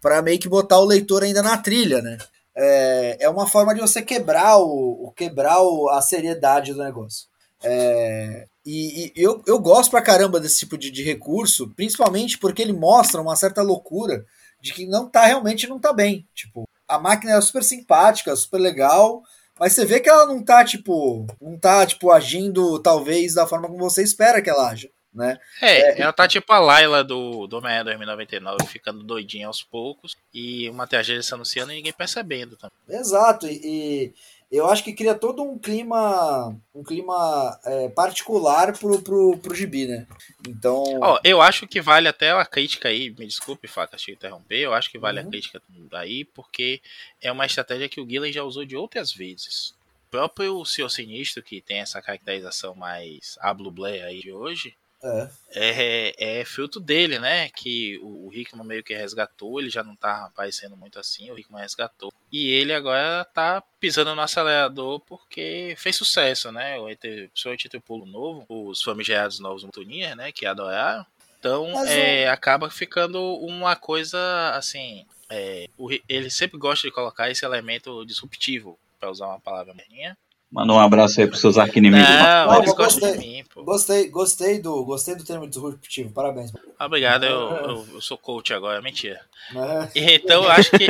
[SPEAKER 4] pra meio que botar o leitor ainda na trilha, né? É, é uma forma de você quebrar o- quebrar o- a seriedade do negócio. É, e, e eu, eu gosto pra caramba desse tipo de, de recurso, principalmente porque ele mostra uma certa loucura de que não tá realmente não tá bem. Tipo, a máquina é super simpática, super legal, mas você vê que ela não tá, tipo, não tá, tipo, agindo talvez da forma como você espera que ela haja, né?
[SPEAKER 2] É, ela tá tipo a Layla do, do Homem-Aranha 2099, ficando doidinha aos poucos, e uma tragédia se anunciando e ninguém percebendo também.
[SPEAKER 4] Exato, e, e eu acho que cria todo um clima, um clima é, particular pro, pro, pro gibi, né? Então,
[SPEAKER 2] Ó, eu acho que vale até a crítica aí, me desculpe, Faca, te interromper, eu acho que vale
[SPEAKER 4] Uhum.
[SPEAKER 2] a crítica aí, porque é uma estratégia que o Gillen já usou de outras vezes. O próprio Senhor Sinistro, que tem essa caracterização mais ablublé aí de hoje,
[SPEAKER 4] é,
[SPEAKER 2] é, é fruto dele, né? Que o, o Hickman meio que resgatou, ele já não tá aparecendo muito assim, o Hickman resgatou. E ele agora tá pisando no acelerador porque fez sucesso, né? O entre, principalmente entre o Pulo Novo, os famigerados novos Mutunier, né? Que adoraram. Então
[SPEAKER 4] Mas
[SPEAKER 2] é, acaba ficando uma coisa assim. é, o ele sempre gosta de colocar esse elemento disruptivo, para usar uma palavra minha.
[SPEAKER 3] Manda um abraço aí pros seus arquinimigos.
[SPEAKER 2] Não,
[SPEAKER 4] Não,
[SPEAKER 2] eles
[SPEAKER 4] eu
[SPEAKER 2] gostam de
[SPEAKER 4] gostei.
[SPEAKER 2] mim, pô.
[SPEAKER 4] Gostei, gostei do, gostei do termo disruptivo. Parabéns.
[SPEAKER 2] Obrigado, eu, eu, eu sou coach agora, mentira.
[SPEAKER 4] Né?
[SPEAKER 2] Então eu acho que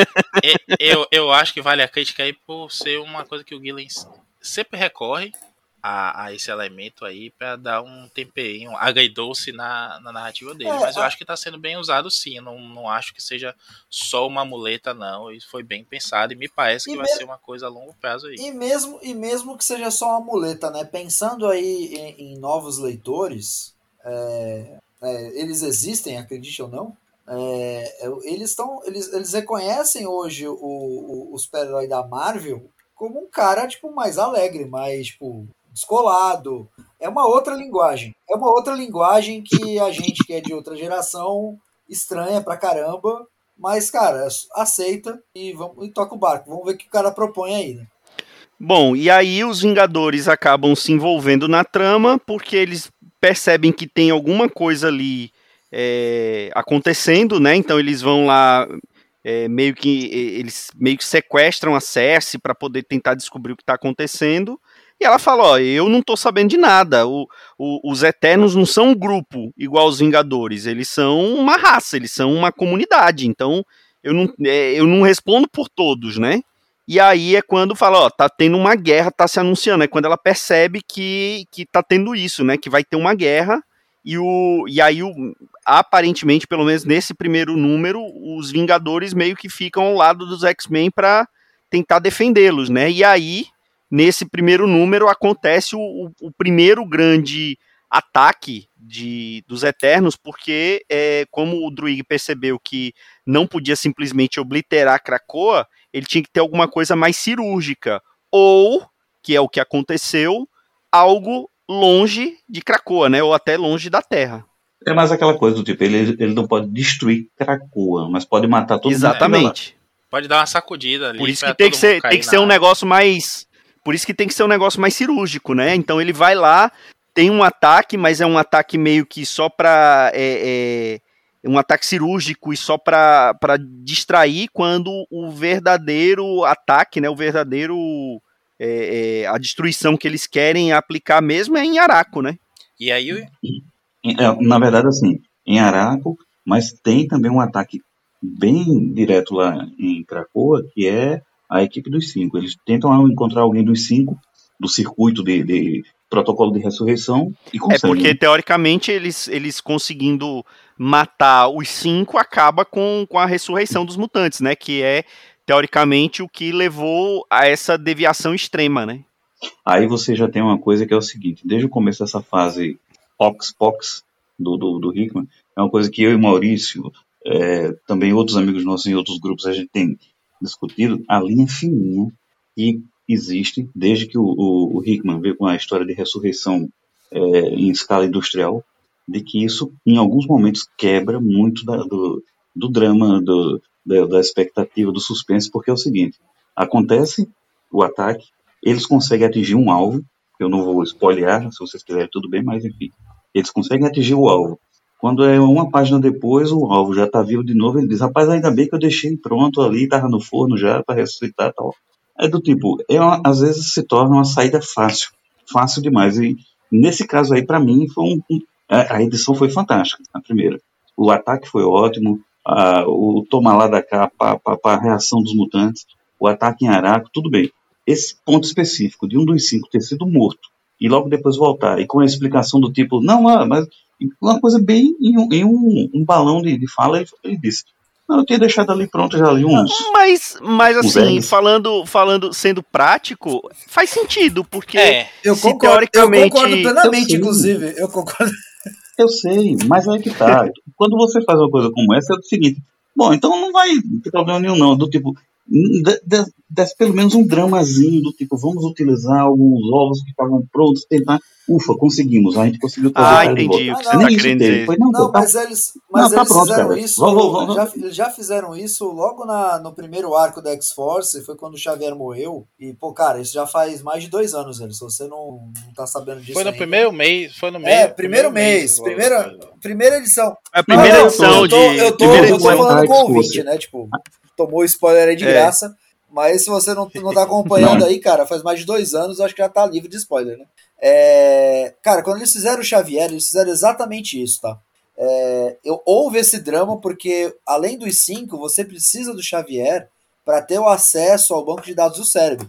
[SPEAKER 2] eu, eu acho que vale a crítica aí por ser uma coisa que o Gillen sempre recorre a, a esse elemento aí pra dar um temperinho agridoce na, na narrativa dele.
[SPEAKER 4] É,
[SPEAKER 2] Mas eu
[SPEAKER 4] a-
[SPEAKER 2] acho que tá sendo bem usado sim. Eu Não, não acho que seja só uma muleta, não. Isso foi bem pensado e me parece que
[SPEAKER 4] E
[SPEAKER 2] vai
[SPEAKER 4] mesmo-
[SPEAKER 2] ser uma coisa a longo prazo aí.
[SPEAKER 4] E mesmo, e mesmo que seja só uma muleta, né? Pensando aí em, em novos leitores, é, é, eles existem, acredite ou não. é, é, eles estão. Eles, eles reconhecem hoje o, o, o super-herói da Marvel como um cara, tipo, mais alegre, mais, tipo, descolado. É uma outra linguagem. É uma outra linguagem que a gente que é de outra geração estranha pra caramba. Mas, cara, aceita e, vamos, e toca o barco. Vamos ver o que o cara propõe aí, né?
[SPEAKER 1] Bom, e aí os Vingadores acabam se envolvendo na trama porque eles percebem que tem alguma coisa ali é, acontecendo, né? Então eles vão lá é, meio que eles meio que sequestram a Cersei para poder tentar descobrir o que está acontecendo. Ela fala, ó, eu não tô sabendo de nada. O- o- os Eternos não são um grupo igual os Vingadores, eles são uma raça, eles são uma comunidade. Então eu não, é, eu não respondo por todos, né? E aí é quando fala, ó, tá tendo uma guerra, tá se anunciando. É quando ela percebe que, que tá tendo isso, né? Que vai ter uma guerra. E, o, e aí, o, aparentemente, pelo menos nesse primeiro número, os Vingadores meio que ficam ao lado dos X-Men pra tentar defendê-los, né? E aí, nesse primeiro número, acontece o, o, o primeiro grande ataque de, dos Eternos, porque é, como o Druig percebeu que não podia simplesmente obliterar Krakoa, ele tinha que ter alguma coisa mais cirúrgica. Ou, que é o que aconteceu, algo longe de Krakoa, né? Ou até longe da Terra.
[SPEAKER 3] É mais aquela coisa do tipo, ele, ele não pode destruir Krakoa, mas pode matar todo mundo.
[SPEAKER 1] Exatamente.
[SPEAKER 2] Pode dar uma sacudida ali.
[SPEAKER 1] Por isso que tem que ser, tem que ser um negócio mais. Por isso que tem que ser um negócio mais cirúrgico, né? Então ele vai lá, tem um ataque, mas é um ataque meio que só pra. É, é, um ataque cirúrgico e só pra, pra distrair quando o verdadeiro ataque, né? O verdadeiro. é, é, a destruição que eles querem aplicar mesmo é em Araco, né?
[SPEAKER 2] E aí, o-
[SPEAKER 3] É, na verdade, assim, em Araco, mas tem também um ataque bem direto lá em Krakoa, que é a equipe dos cinco. Eles tentam encontrar alguém dos cinco, do circuito de, de protocolo de ressurreição, e
[SPEAKER 1] É
[SPEAKER 3] conseguem.
[SPEAKER 1] porque, teoricamente, eles, eles conseguindo matar os cinco acaba com, com a ressurreição dos mutantes, né? Que é, teoricamente, o que levou a essa deviação extrema, né?
[SPEAKER 3] Aí você já tem uma coisa que é o seguinte, desde o começo dessa fase Pox-Pox do, do, do Hickman, é uma coisa que eu e Maurício, é, também outros amigos nossos em outros grupos, a gente tem discutido, a linha fininha que existe desde que o, o, o Hickman veio com a história de ressurreição é, em escala industrial, de que isso, em alguns momentos, quebra muito da- do, do drama, do, da, da expectativa, do suspense, porque é o seguinte, acontece o ataque, eles conseguem atingir um alvo, eu não vou spoilear, se vocês quiserem tudo bem, mas enfim, eles conseguem atingir o alvo. Quando é uma página depois, o alvo já está vivo de novo, ele diz, rapaz, ainda bem que eu deixei pronto ali, estava no forno já para ressuscitar tal. É do tipo, é uma- às vezes se torna uma saída fácil, fácil demais. E nesse caso aí, para mim, foi um, a, edição foi fantástica, a primeira. O ataque foi ótimo, a, o tomar lá da cá, para a reação dos mutantes, o ataque em Araco, tudo bem. Esse ponto específico de um dos cinco ter sido morto e logo depois voltar, e com a explicação do tipo, não, ah, mas uma coisa bem em um, em um- um balão de, de fala, ele, ele disse, não, eu tinha deixado ali pronto já ali uns.
[SPEAKER 1] Mas, mas assim, falando, falando, sendo prático, faz sentido, porque
[SPEAKER 2] é,
[SPEAKER 4] Eu
[SPEAKER 1] Se
[SPEAKER 4] concordo,
[SPEAKER 1] teoricamente-
[SPEAKER 4] eu concordo plenamente,
[SPEAKER 3] Eu sei.
[SPEAKER 4] inclusive. Eu concordo.
[SPEAKER 3] Eu sei, mas aí que tá. Quando você faz uma coisa como essa, é o seguinte, bom, então não vai ter problema nenhum não, do tipo, de- de- desce pelo menos um dramazinho do tipo, vamos utilizar alguns ovos que estavam prontos, tentar, ufa, conseguimos, a gente conseguiu trazer
[SPEAKER 1] Ah, entendi o que
[SPEAKER 4] Ah,
[SPEAKER 1] você tá
[SPEAKER 3] isso
[SPEAKER 1] querendo dizer.
[SPEAKER 3] Foi, não,
[SPEAKER 4] Não,
[SPEAKER 3] tá,
[SPEAKER 4] mas eles, mas
[SPEAKER 3] Não, tá
[SPEAKER 4] eles
[SPEAKER 3] pronto,
[SPEAKER 4] fizeram
[SPEAKER 3] cara.
[SPEAKER 4] isso.
[SPEAKER 3] Vamos, vamos,
[SPEAKER 4] já, eles já fizeram isso logo na, no primeiro arco da X-Force, foi quando o Xavier morreu. E, pô, cara, isso já faz mais de dois anos, velho. Se você não, não tá sabendo disso.
[SPEAKER 2] foi no
[SPEAKER 4] ainda.
[SPEAKER 2] primeiro mês. Foi no meio.
[SPEAKER 4] É, primeiro mês.
[SPEAKER 2] logo
[SPEAKER 4] Primeira, primeira edição.
[SPEAKER 1] É a primeira
[SPEAKER 4] Não,
[SPEAKER 1] edição
[SPEAKER 4] eu tô,
[SPEAKER 1] de.
[SPEAKER 4] Eu tô,
[SPEAKER 1] primeira
[SPEAKER 4] eu tô
[SPEAKER 1] edição.
[SPEAKER 4] falando com o ouvinte, né? Tipo, tomou spoiler aí de
[SPEAKER 1] É.
[SPEAKER 4] graça. Mas se você não, não tá acompanhando aí, cara, faz mais de dois anos, eu acho que já tá livre de spoiler, né? É, cara, quando eles fizeram o Xavier, eles fizeram exatamente isso, tá? É, eu, houve esse drama porque, além dos cinco, você precisa do Xavier para ter o acesso ao banco de dados do cérebro.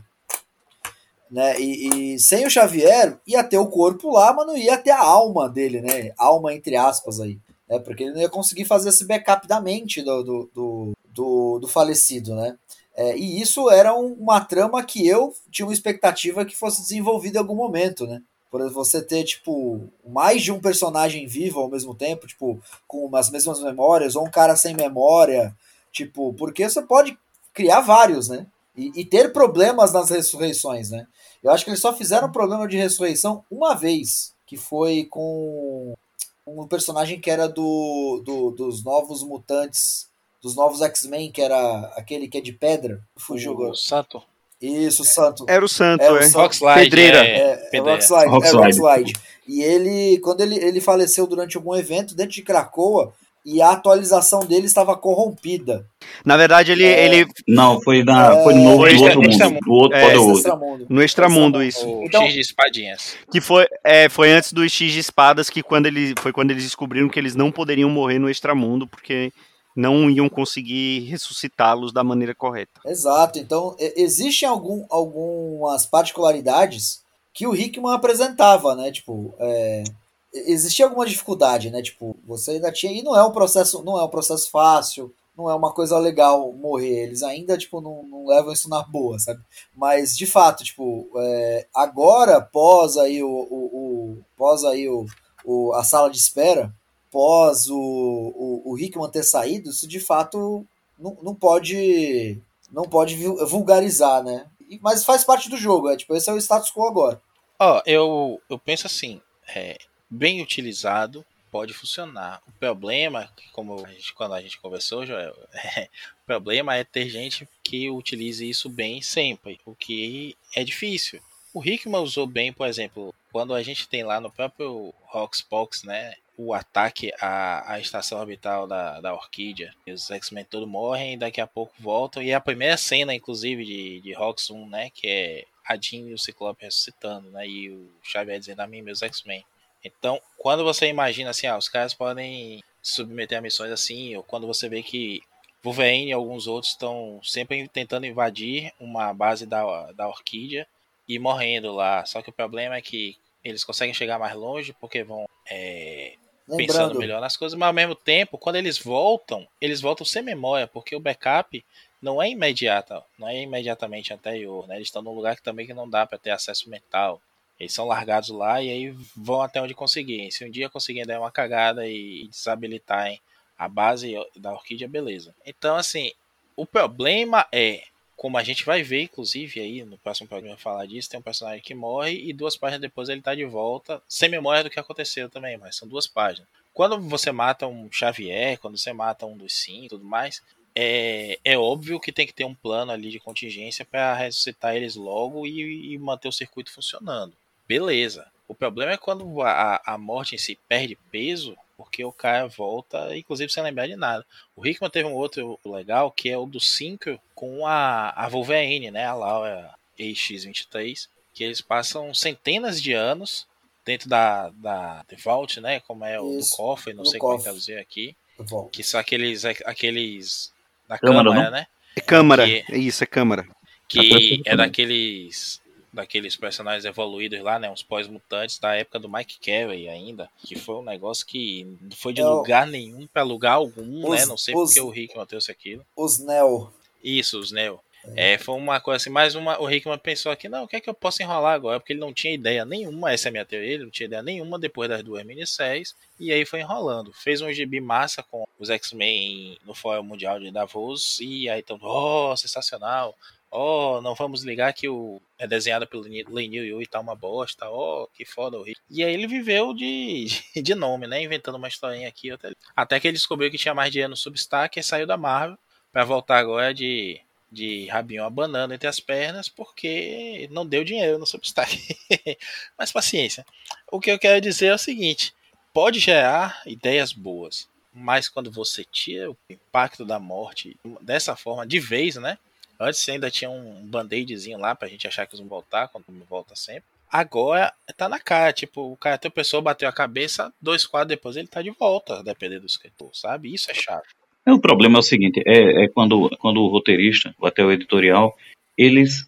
[SPEAKER 4] Né? E, e sem o Xavier, ia ter o corpo lá, mas não ia ter a alma dele, né? Alma entre aspas aí. Né? Porque ele não ia conseguir fazer esse backup da mente do, do, do, do, do falecido, né? É, e isso era um- uma trama que eu tinha uma expectativa que fosse desenvolvida em algum momento, né? Por você ter, tipo, mais de um personagem vivo ao mesmo tempo, tipo, com as mesmas memórias, ou um cara sem memória, tipo, porque você pode criar vários, né? E, e ter problemas nas ressurreições, né? Eu acho que eles só fizeram problema de ressurreição uma vez, que foi com um personagem que era do, do- dos novos mutantes, dos novos X-Men, que era aquele que é de pedra. Fugiu agora.
[SPEAKER 2] O Santo.
[SPEAKER 4] Isso, Santo.
[SPEAKER 1] Era o santo,
[SPEAKER 4] É, o
[SPEAKER 1] é.
[SPEAKER 4] santo.
[SPEAKER 2] Rockslide.
[SPEAKER 1] Pedreira.
[SPEAKER 2] É,
[SPEAKER 4] É, é
[SPEAKER 2] pedreira.
[SPEAKER 4] Rockslide, é
[SPEAKER 3] Rockslide.
[SPEAKER 4] Rockslide. E ele, quando ele, ele faleceu durante algum evento dentro de Krakoa, e a atualização dele estava corrompida.
[SPEAKER 1] Na verdade, ele,
[SPEAKER 4] É.
[SPEAKER 1] ele
[SPEAKER 3] Não, foi, na,
[SPEAKER 4] É,
[SPEAKER 3] foi no novo
[SPEAKER 2] foi
[SPEAKER 3] do outro
[SPEAKER 2] extra-
[SPEAKER 3] mundo. Do outro
[SPEAKER 1] É,
[SPEAKER 3] o outro.
[SPEAKER 4] extramundo.
[SPEAKER 1] no extramundo
[SPEAKER 4] Extramundo.
[SPEAKER 1] isso.
[SPEAKER 2] O
[SPEAKER 4] Então-
[SPEAKER 2] X de espadinhas.
[SPEAKER 1] Que foi, é, foi antes do X de espadas que quando ele foi quando eles descobriram que eles não poderiam morrer no extramundo porque não iam conseguir ressuscitá-los da maneira correta.
[SPEAKER 4] Exato. Então, existem algum, algumas particularidades que o Hickman apresentava, né? Tipo, é, existia alguma dificuldade, né? Tipo, você ainda tinha. E não é um processo, não é um processo fácil, não é uma coisa legal morrer. Eles ainda, tipo, não, não levam isso na boa, sabe? Mas, de fato, tipo, é, agora, pós aí o. o, o- pós aí o, o, a sala de espera, pós o, o, o Hickman ter saído, isso de fato não, não pode não pode vul- vulgarizar, né? Mas faz parte do jogo, é tipo, esse é o status quo agora.
[SPEAKER 2] Ó, eu, eu penso assim, é, bem utilizado pode funcionar. O problema, como a gente, quando a gente conversou, Joel, o problema é ter gente que utilize isso bem sempre, o que é difícil. O Hickman usou bem, por exemplo, quando a gente tem lá no próprio Roxbox, né, o ataque à, à estação orbital da, da Orquídea. E os X-Men todos morrem daqui a pouco voltam. E a primeira cena, inclusive, de, de Rox 1, né, que é a Jean e o Ciclope ressuscitando, né? E o Xavier dizendo a mim, meus X-Men. Então, quando você imagina assim, ah, os caras podem se submeter a missões assim, ou quando você vê que Wolverine e alguns outros estão sempre tentando invadir uma base da, da Orquídea e morrendo lá. Só que o problema é que eles conseguem chegar mais longe porque vão é, pensando melhor nas coisas, mas ao mesmo tempo, quando eles voltam, eles voltam sem memória, porque o backup não é imediata, não é imediatamente anterior, né? Eles estão num lugar que também que não dá para ter acesso mental. Eles são largados lá e aí vão até onde conseguirem. Se um dia conseguirem dar uma cagada e, e desabilitarem a base da orquídea, beleza. Então, assim, o problema é, como a gente vai ver, inclusive, aí no próximo programa falar disso, tem um personagem que morre e duas páginas depois ele tá de volta, sem memória do que aconteceu também, mas são duas páginas. Quando você mata um Xavier, quando você mata um dos Sim e tudo mais, é, é óbvio que tem que ter um plano ali de contingência para ressuscitar eles logo e, e manter o circuito funcionando. Beleza. O problema é quando a, a morte em si perde peso, porque o cara volta, inclusive sem lembrar de nada. O Hickman teve um outro legal, que é o do Synchro com a, a Wolverine, né? A Laura EX23, que eles passam centenas de anos dentro da, da The Vault, né? Como é o
[SPEAKER 4] Isso,
[SPEAKER 2] do cofre, não sei como é
[SPEAKER 4] cofre.
[SPEAKER 2] traduzir aqui.
[SPEAKER 4] volta.
[SPEAKER 2] Que são aqueles, aqueles da
[SPEAKER 3] Câmara,
[SPEAKER 2] câmara, né?
[SPEAKER 1] É câmara,
[SPEAKER 2] Que-
[SPEAKER 1] é isso, é câmara.
[SPEAKER 2] que é daqueles daqueles personagens evoluídos lá, né, uns pós-mutantes da época do Mike Carey ainda, que foi um negócio que não foi de
[SPEAKER 4] É
[SPEAKER 2] lugar nenhum pra lugar algum,
[SPEAKER 4] Os-
[SPEAKER 2] né, não sei
[SPEAKER 4] os-
[SPEAKER 2] porque o Rickman trouxe aquilo.
[SPEAKER 4] Os Neo.
[SPEAKER 2] Isso, os Neo. É, foi uma coisa assim, mais uma, o Rickman pensou aqui, não, o que é que eu posso enrolar agora? Porque ele não tinha ideia nenhuma, essa é a minha teoria, ele não tinha ideia nenhuma depois das duas minisséries, e aí foi enrolando. Fez um gibi massa com os X-Men no Fórum Mundial de Davos, e aí todo oh, sensacional, oh, não vamos ligar que o é desenhado pelo Len Yu e tá uma bosta, oh, que foda o Rick. E aí ele viveu de, de nome, né, inventando uma historinha aqui, ali. até que ele descobriu que tinha mais dinheiro no Substack e saiu da Marvel, pra voltar agora de de rabinho abanando entre as pernas porque não deu dinheiro no Substack. Mas paciência. O que eu quero dizer é o seguinte: pode gerar ideias boas, mas quando você tira o impacto da morte dessa forma, de vez, né? Antes ainda tinha um band-aidzinho lá pra gente achar que eles vão voltar, quando volta sempre. Agora tá na cara, tipo, o cara tem pessoa bateu a cabeça, dois quadros depois ele tá de volta, dependendo do escritor, sabe? Isso é chato.
[SPEAKER 3] É, o problema é o seguinte, é, é quando, quando o roteirista, ou até o editorial, eles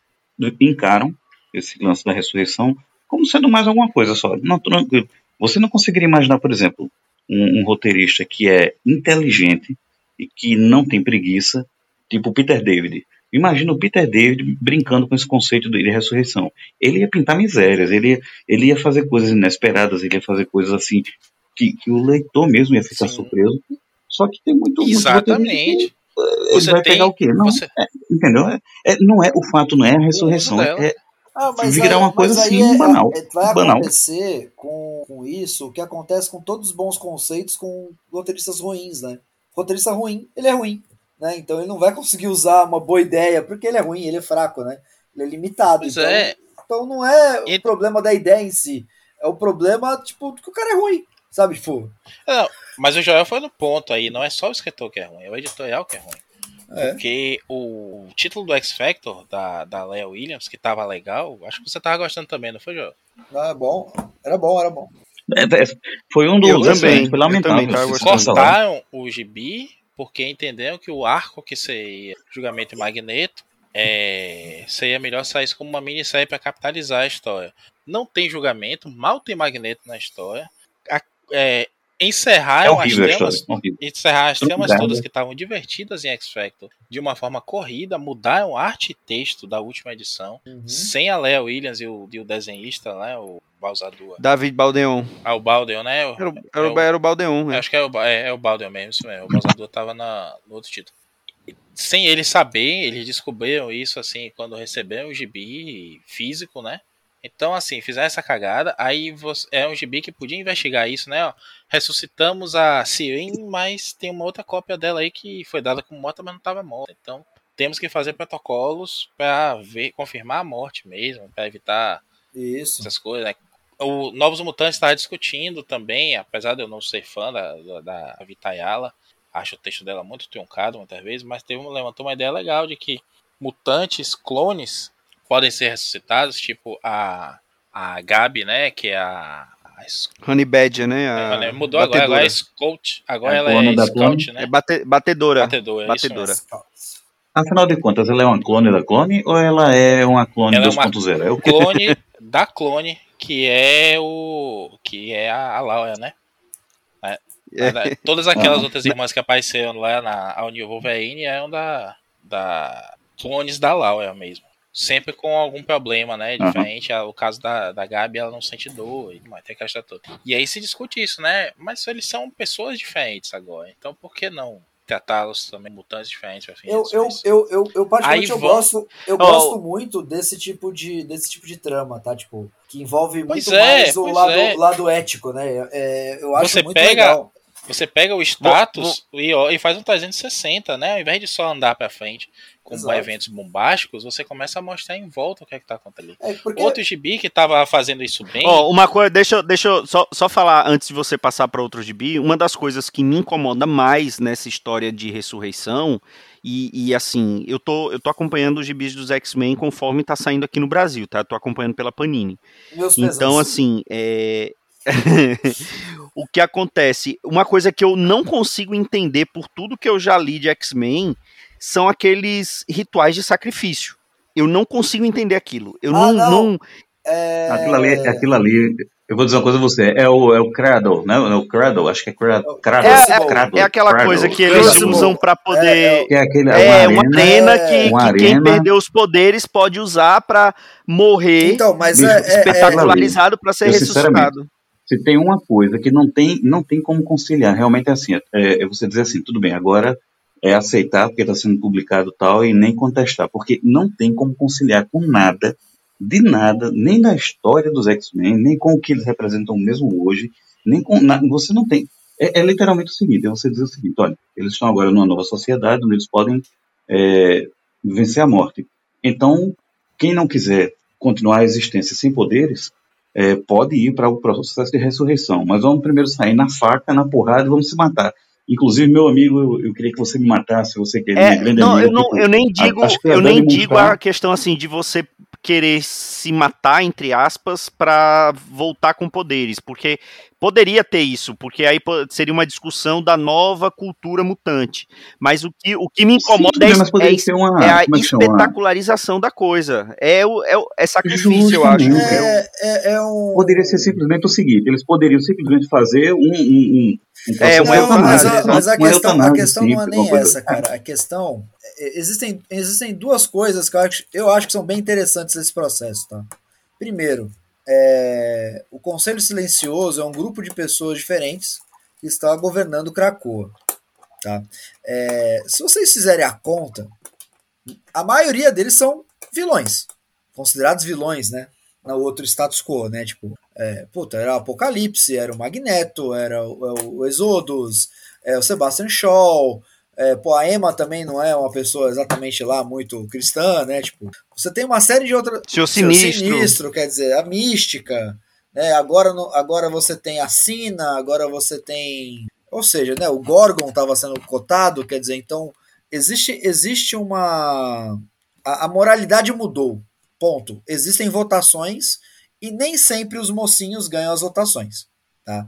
[SPEAKER 3] encaram esse lance da ressurreição como sendo mais alguma coisa só. Não, tranquilo. Você não conseguiria imaginar, por exemplo, um, um, roteirista que é inteligente e que não tem preguiça, tipo Peter David. Imagina o Peter David brincando com esse conceito de ressurreição. Ele ia pintar misérias, ele ia, ele ia fazer coisas inesperadas, ele ia fazer coisas assim que, que o leitor mesmo ia ficar Sim. surpreso. Só que tem muito.
[SPEAKER 2] Exatamente.
[SPEAKER 3] Muito ele você vai tem, pegar o quê? Não, você... é, entendeu? É, é, não é, o fato não é a ressurreição, é,
[SPEAKER 4] ah, mas virar
[SPEAKER 3] aí, uma coisa assim é, banal.
[SPEAKER 4] É, vai
[SPEAKER 3] banal.
[SPEAKER 4] acontecer com, com isso o que acontece com todos os bons conceitos com roteiristas ruins, né? Roteirista ruim, ele é ruim, né? Então ele não vai conseguir usar uma boa ideia porque ele é ruim, ele é fraco, né? Ele é limitado. Então, é. então não é o problema da ideia em si, é o problema tipo que o cara é ruim, sabe? Tipo.
[SPEAKER 2] Não, mas o Joel foi no ponto aí, não é só o escritor que é ruim, é o editorial que é ruim. É. Porque o título do X Factor da, da Leia Williams, que tava legal, acho que você tava gostando também, não foi, João?
[SPEAKER 4] Ah, bom. Era bom, era bom.
[SPEAKER 3] É, é, foi um dos eu também, foi lamentável.
[SPEAKER 2] Cortaram o gibi porque entenderam que o arco que seria julgamento e Magneto é, seria melhor sair como uma minissérie para capitalizar a história. Não tem julgamento, mal tem Magneto na história. A, é, encerraram é as temas, encerrar as temas todas que estavam divertidas em X Factor de uma forma corrida, mudaram arte e texto da última edição, uhum. sem a Léa Williams e o, e o desenhista, né, o Balsador.
[SPEAKER 1] David Baldeon.
[SPEAKER 2] Ah, o Baldeon, né?
[SPEAKER 1] Era, era, é o, era o Baldeon,
[SPEAKER 2] né? Acho que é o, é, é o Baldeon mesmo, isso mesmo. O Balsador tava na, no outro título. Sem eles saber, eles descobriram isso assim quando receberam o gibi físico, né? Então, assim, fizeram essa cagada, aí você, é um gibi que podia investigar isso, né? Ó, ressuscitamos a Sirin, mas tem uma outra cópia dela aí que foi dada como morta, mas não estava morta. Então, temos que fazer protocolos para ver, confirmar a morte mesmo, para evitar
[SPEAKER 4] isso.
[SPEAKER 2] essas coisas. Né? O Novos Mutantes estava discutindo também, apesar de eu não ser fã da, da, da Vitayala, acho o texto dela muito truncado muitas vezes, mas teve, levantou uma ideia legal de que mutantes, clones, podem ser ressuscitados, tipo a, a Gabi, né, que é a,
[SPEAKER 1] a Honey Badger, né? A
[SPEAKER 2] é, mudou batedora. agora, agora é Scout. Agora é ela é Scout, né?
[SPEAKER 1] É bate, batedora.
[SPEAKER 2] Batedora,
[SPEAKER 1] batedora.
[SPEAKER 3] Afinal de contas, ela é uma clone da clone ou ela é uma clone 2.0?
[SPEAKER 2] É, é o clone da clone, que é o. que é a, a Laura, né? É, é. Todas aquelas ah, outras irmãs que apareceram lá na New Wolverine eram da, da clones da Laura mesmo sempre com algum problema, né? Diferente. Uhum. O caso da, da Gabi, ela não sente dor, e tem aquela toda. E aí se discute isso, né? Mas eles são pessoas diferentes agora. Então por que não tratá-los também mutantes diferentes?
[SPEAKER 4] Eu, eu, eu, eu, eu, particularmente, eu, gosto, eu oh. gosto muito desse tipo, de, desse tipo de trama, tá? Tipo, que envolve muito é, mais o lado, é. lado ético, né? É, eu acho
[SPEAKER 2] Você
[SPEAKER 4] muito
[SPEAKER 2] pega,
[SPEAKER 4] legal.
[SPEAKER 2] Você pega o status E, e, faz um 360, né? Ao invés de só andar para frente com Exato. eventos bombásticos, você começa a mostrar em volta o que é que tá acontecendo ali. É porque... Outro gibi que tava fazendo isso bem.
[SPEAKER 1] Oh, uma coisa, deixa, deixa eu só, só falar antes de você passar para outro gibi. Uma das coisas que me incomoda mais nessa história de ressurreição. E, e assim, eu tô, eu tô acompanhando os gibis dos X-Men conforme tá saindo aqui no Brasil, tá? Eu tô acompanhando pela Panini. Meus então, assim, é, o que acontece? Uma coisa que eu não consigo entender por tudo que eu já li de X-Men são aqueles rituais de sacrifício. Eu não consigo entender aquilo. Eu ah, não. não. não...
[SPEAKER 3] É... Aquilo, ali, aquilo ali, eu vou dizer uma coisa a você, é o, é o Cradle, né? É o Cradle, acho que é Cradle.
[SPEAKER 1] Cradle, é, é, Cradle, é aquela Cradle, coisa que eles usam para poder. É, é, aquele, é uma, uma arena, que, uma que quem perdeu os poderes pode usar para morrer
[SPEAKER 4] então, mas
[SPEAKER 1] é, espetacularizado para ser ressuscitado.
[SPEAKER 3] Se tem uma coisa que não tem, não tem como conciliar, realmente é assim, é, é você dizer assim, tudo bem, agora é aceitar porque está sendo publicado tal e nem contestar, porque não tem como conciliar com nada, de nada, nem na história dos X-Men, nem com o que eles representam mesmo hoje, nem com nada, você não tem. É, é, literalmente o seguinte, é você dizer o seguinte, olha, eles estão agora numa nova sociedade onde eles podem é, vencer a morte. Então, quem não quiser continuar a existência sem poderes, é, pode ir para o processo de ressurreição, mas vamos primeiro sair na faca, na porrada e vamos se matar Inclusive, meu amigo, eu, eu queria que você me matasse, você que é,
[SPEAKER 1] É,
[SPEAKER 3] grande
[SPEAKER 1] não,
[SPEAKER 3] amiga.
[SPEAKER 1] eu, não,
[SPEAKER 3] tipo,
[SPEAKER 1] eu nem digo,
[SPEAKER 3] a
[SPEAKER 1] eu nem digo a questão assim de você querer se matar entre aspas pra voltar com poderes, porque poderia ter isso, porque aí seria uma discussão da nova cultura mutante. Mas o que, o que me incomoda
[SPEAKER 3] Sim,
[SPEAKER 1] é,
[SPEAKER 3] mas poderia
[SPEAKER 1] é-
[SPEAKER 3] ser uma.
[SPEAKER 1] é a
[SPEAKER 3] como é que chama?
[SPEAKER 1] espetacularização da coisa. É, o, é, o- é sacrifício, eu acho.
[SPEAKER 3] Justamente.
[SPEAKER 1] É
[SPEAKER 4] É, é, é um.
[SPEAKER 3] Poderia ser simplesmente o seguinte: eles poderiam simplesmente fazer um. um, um, um
[SPEAKER 1] É,
[SPEAKER 4] mas,
[SPEAKER 1] eutanásia,
[SPEAKER 4] a, mas a questão, a questão não é nem essa, cara. A questão. É, Existem, existem duas coisas que eu acho, eu acho que são bem interessantes nesse processo, tá? Primeiro, é, o Conselho Silencioso é um grupo de pessoas diferentes que está governando Cracoa. Tá? É, se vocês fizerem a conta, a maioria deles são vilões, considerados vilões, né? No outro status quo, né? Tipo, é, puta, era o Apocalipse, era o Magneto, era o, o Exodus, é, o Sebastian Shaw, é, pô, a Emma também não é uma pessoa exatamente lá muito cristã, né? Tipo, você tem uma série de outras.
[SPEAKER 1] Seu
[SPEAKER 4] Seu
[SPEAKER 1] sinistro.
[SPEAKER 4] sinistro, quer dizer, a mística, né? Agora, agora você tem a Sina, agora você tem. Ou seja, né? O Gorgon estava sendo cotado, quer dizer, então existe, existe uma. A, a moralidade mudou. Ponto. Existem votações e nem sempre os mocinhos ganham as votações. Tá?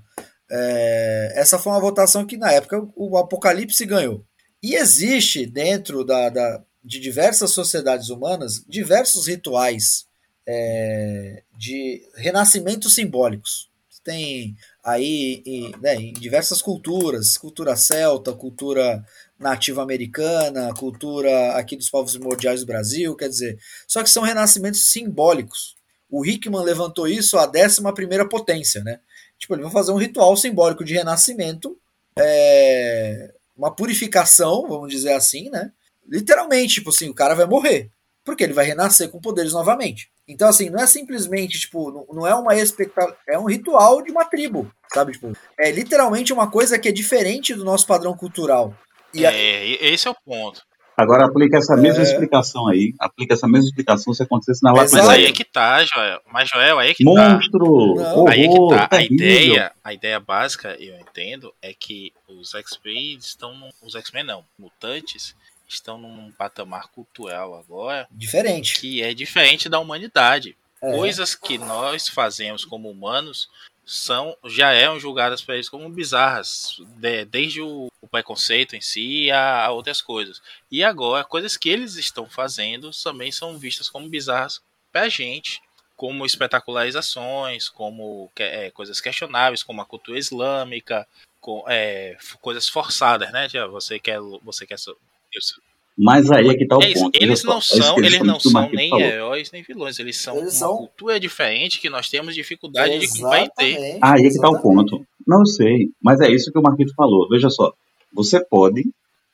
[SPEAKER 4] É, essa foi uma votação que na época o Apocalipse ganhou. E existe dentro da, da- de diversas sociedades humanas diversos rituais é, de renascimentos simbólicos. Tem aí em, né, em diversas culturas, cultura celta, cultura nativa americana, cultura aqui dos povos primordiais do Brasil, quer dizer, só que são renascimentos simbólicos. O Hickman levantou isso à 11 primeira potência, né? Tipo, ele vai fazer um ritual simbólico de renascimento, é, uma purificação, vamos dizer assim, né? Literalmente, tipo assim, o cara vai morrer, porque ele vai renascer com poderes novamente. Então, assim, não é simplesmente, tipo, não, é uma expectativa, é um ritual de uma tribo, sabe? Tipo, é literalmente uma coisa que é diferente do nosso padrão cultural. E a-
[SPEAKER 2] É, e- esse é o ponto.
[SPEAKER 3] Agora aplica essa mesma
[SPEAKER 4] É.
[SPEAKER 3] explicação aí. Aplica essa mesma explicação se acontecesse na
[SPEAKER 4] Exato.
[SPEAKER 2] Mas aí é que tá, Joel. Mas, Joel, aí é que tá.
[SPEAKER 3] Monstro!
[SPEAKER 2] Aí é que tá. A
[SPEAKER 3] terrível.
[SPEAKER 2] ideia, a ideia básica, eu entendo, é que os X-Men estão. num- Os X-Men não, mutantes estão num patamar cultural agora
[SPEAKER 4] diferente.
[SPEAKER 2] que é diferente da humanidade.
[SPEAKER 4] É.
[SPEAKER 2] Coisas que nós fazemos como humanos são já eram julgadas para eles como bizarras, de- desde o, o preconceito em si a, a outras coisas. E agora, coisas que eles estão fazendo também são vistas como bizarras pra gente, como espetacularizações, como é, coisas questionáveis, como a cultura islâmica, com, é, coisas forçadas, né? Já você quer, você quer eu-
[SPEAKER 3] Mas aí é que tá o
[SPEAKER 2] é
[SPEAKER 3] ponto.
[SPEAKER 2] eles
[SPEAKER 3] só,
[SPEAKER 2] não
[SPEAKER 3] é isso
[SPEAKER 2] são, eles
[SPEAKER 3] estão-
[SPEAKER 2] não são nem
[SPEAKER 3] falou.
[SPEAKER 2] heróis nem vilões, eles são
[SPEAKER 4] Eles
[SPEAKER 2] uma
[SPEAKER 4] são-
[SPEAKER 2] cultura diferente que nós temos dificuldade de compreender.
[SPEAKER 4] Exatamente,
[SPEAKER 3] Aí é que tá o
[SPEAKER 4] exatamente.
[SPEAKER 3] ponto. Não sei, mas é isso que o Marquito falou. Veja só, você pode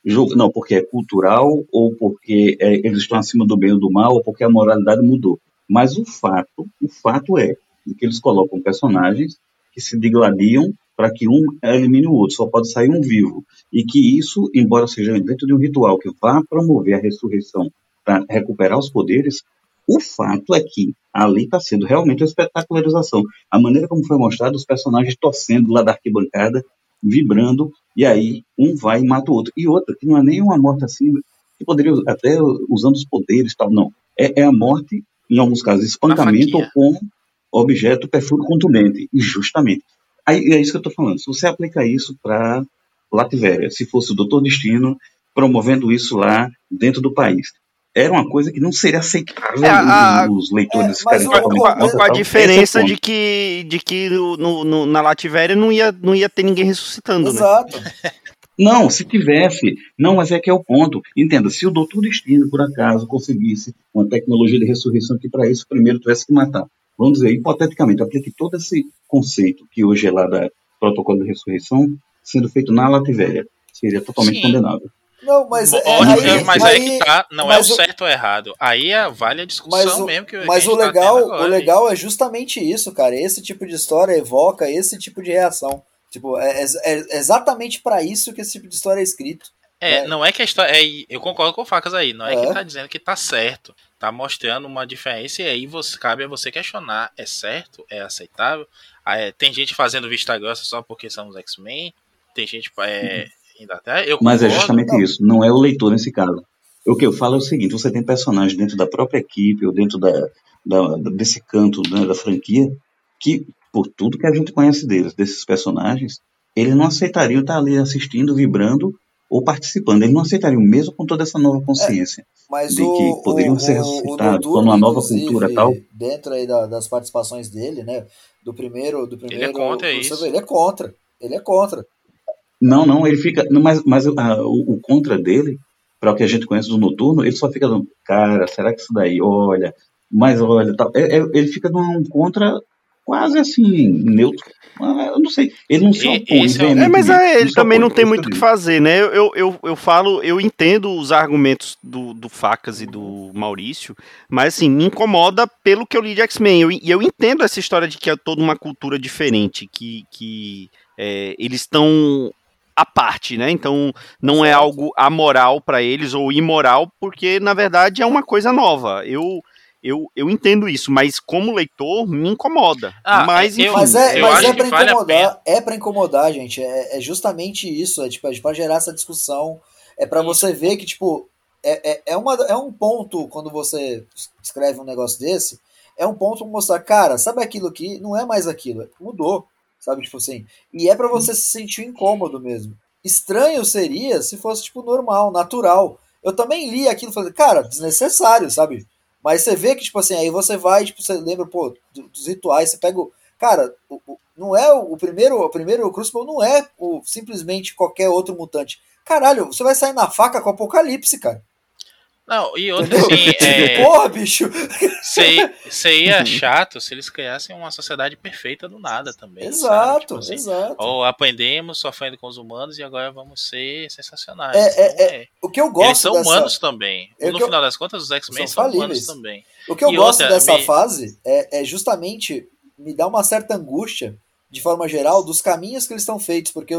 [SPEAKER 3] julgar, não porque é cultural ou porque é, eles estão acima do bem ou do mal ou porque a moralidade mudou. Mas o fato, o fato é que eles colocam personagens que se digladiam para que um elimine o outro, só pode sair um vivo. E que isso, embora seja dentro de um ritual que vá promover a ressurreição para recuperar os poderes, o fato é que ali está sendo realmente uma espetacularização. A maneira como foi mostrado, os personagens torcendo lá da arquibancada, vibrando, e aí um vai e mata o outro. E outra, que não é nem uma morte assim, que poderia até usando os poderes tal, não. É, é a morte, em alguns casos, espancamento ou com objeto perfuro contundente. E justamente. Aí é isso que eu estou falando. Se você aplica isso para Latvéria, se fosse o Doutor Destino promovendo isso lá dentro do país, era uma coisa que não seria aceitável
[SPEAKER 1] É, a-
[SPEAKER 3] os, leitores
[SPEAKER 4] é, mas
[SPEAKER 3] ficarem
[SPEAKER 4] o-
[SPEAKER 1] Com a-
[SPEAKER 3] totalmente
[SPEAKER 1] com a, diferença
[SPEAKER 3] é
[SPEAKER 1] de que, de que no, no- no- na Lativéria não ia, não ia ter ninguém ressuscitando, né?
[SPEAKER 4] Exato.
[SPEAKER 3] Não, se tivesse. Não, mas é que é o ponto. Entenda, se o Doutor Destino, por acaso, conseguisse uma tecnologia de ressurreição que para isso primeiro tivesse que matar. Vamos dizer, hipoteticamente, aplique todo esse conceito que hoje é lá da protocolo de ressurreição, sendo feito na Lativéria. Seria totalmente
[SPEAKER 2] Sim.
[SPEAKER 3] condenável.
[SPEAKER 4] Não, mas
[SPEAKER 2] Bom,
[SPEAKER 4] é,
[SPEAKER 2] ótimo,
[SPEAKER 4] aí,
[SPEAKER 2] mas aí, que tá, não é o certo ou errado. Aí é, vale a discussão
[SPEAKER 4] o-
[SPEAKER 2] mesmo que,
[SPEAKER 4] Mas o
[SPEAKER 2] tá
[SPEAKER 4] legal,
[SPEAKER 2] tendo agora,
[SPEAKER 4] o legal é justamente isso, cara. Esse tipo de história evoca esse tipo de reação. Tipo, é, é- é exatamente pra isso que esse tipo de história é escrito.
[SPEAKER 2] É,
[SPEAKER 4] É.
[SPEAKER 2] não é que a história. É, eu concordo com o Facas aí. Não é,
[SPEAKER 4] É.
[SPEAKER 2] que tá dizendo que tá certo. Tá mostrando uma diferença e aí você, cabe a você questionar. É certo? É aceitável? Ah, é, tem gente fazendo vista grossa só porque são os X-Men. Tem gente. É, Sim, até eu
[SPEAKER 3] Mas é
[SPEAKER 2] concordo.
[SPEAKER 3] justamente
[SPEAKER 4] Não.
[SPEAKER 3] isso, não é o leitor nesse caso. O que eu falo é o seguinte: você tem personagens dentro da própria equipe ou dentro da, da- desse canto né, da franquia que, por tudo que a gente conhece deles, desses personagens, eles não aceitariam estar ali assistindo, vibrando ou participando. Eles não aceitariam, mesmo com toda essa nova consciência.
[SPEAKER 4] Mas
[SPEAKER 3] de
[SPEAKER 4] o,
[SPEAKER 3] que poderiam
[SPEAKER 4] o,
[SPEAKER 3] ser
[SPEAKER 4] o- o
[SPEAKER 3] ressuscitados quando uma nova cultura tal.
[SPEAKER 4] Dentro aí da- das participações dele, né? Do primeiro. Do primeiro
[SPEAKER 2] contra
[SPEAKER 4] do-
[SPEAKER 2] isso.
[SPEAKER 4] Ele é contra. Ele é contra.
[SPEAKER 3] Não, não, ele fica. não, Mas, mas ah, o, o contra dele, para o que a gente conhece do noturno, ele só fica dando, cara, será que isso daí, olha, mas olha, tal. É- é- ele fica num contra quase assim, neutro. Ah, Eu não sei. Ele não se opõe.
[SPEAKER 2] esse é o-
[SPEAKER 1] É, mas é, ele também
[SPEAKER 3] opõe,
[SPEAKER 1] não tem muito o
[SPEAKER 3] que eu
[SPEAKER 1] fazer, né? Eu, eu, eu, eu falo, eu entendo os argumentos do, do Facas e do Maurício, mas assim, me incomoda pelo que eu li de X-Men. Eu- E eu, entendo essa história de que é toda uma cultura diferente, que, que é, eles estão à parte, né? Então não é algo amoral pra eles ou imoral, porque na verdade é uma coisa nova. Eu. Eu, eu entendo isso, mas como leitor me incomoda.
[SPEAKER 2] Ah,
[SPEAKER 1] mas,
[SPEAKER 2] eu-
[SPEAKER 4] Mas é,
[SPEAKER 2] eu
[SPEAKER 4] mas
[SPEAKER 2] acho
[SPEAKER 4] é
[SPEAKER 2] que
[SPEAKER 4] pra
[SPEAKER 2] vale
[SPEAKER 4] incomodar, é para incomodar, gente. É, é justamente isso, é tipo, é para gerar essa discussão, é pra
[SPEAKER 2] Isso.
[SPEAKER 4] você ver que tipo é, é, é, uma, é um ponto quando você escreve um negócio desse, é um ponto pra mostrar, cara, sabe aquilo aqui não é mais aquilo, mudou, sabe tipo assim. E é pra você se sentir incômodo mesmo. Estranho seria se fosse tipo normal, natural. Eu também li aquilo e falei, cara, desnecessário, sabe? Mas você vê que, tipo assim, aí você vai, tipo, você lembra, pô, do- dos rituais, você pega o. Cara, o- o- não é o, o primeiro, o primeiro Crucible não é o, simplesmente qualquer outro mutante. Caralho, você vai sair na faca com o Apocalipse, cara.
[SPEAKER 2] Não, e
[SPEAKER 4] Entendeu?
[SPEAKER 2] assim, é,
[SPEAKER 4] Porra, bicho!
[SPEAKER 2] se- seria chato se eles criassem uma sociedade perfeita do nada também.
[SPEAKER 4] exato,
[SPEAKER 2] Tipo assim,
[SPEAKER 4] exato.
[SPEAKER 2] Ou aprendemos sofrendo com os humanos e agora vamos ser sensacionais.
[SPEAKER 4] É, é,
[SPEAKER 2] Não é.
[SPEAKER 4] O que eu
[SPEAKER 2] Eles
[SPEAKER 4] gosto
[SPEAKER 2] são
[SPEAKER 4] dessa,
[SPEAKER 2] humanos também.
[SPEAKER 4] É
[SPEAKER 2] no
[SPEAKER 4] eu-
[SPEAKER 2] final das contas, os X-Men
[SPEAKER 4] São
[SPEAKER 2] são, humanos também.
[SPEAKER 4] O que eu
[SPEAKER 2] E
[SPEAKER 4] gosto
[SPEAKER 2] outra,
[SPEAKER 4] dessa
[SPEAKER 2] me-
[SPEAKER 4] fase é, é justamente me dá uma certa angústia, de forma geral, dos caminhos que eles estão feitos, porque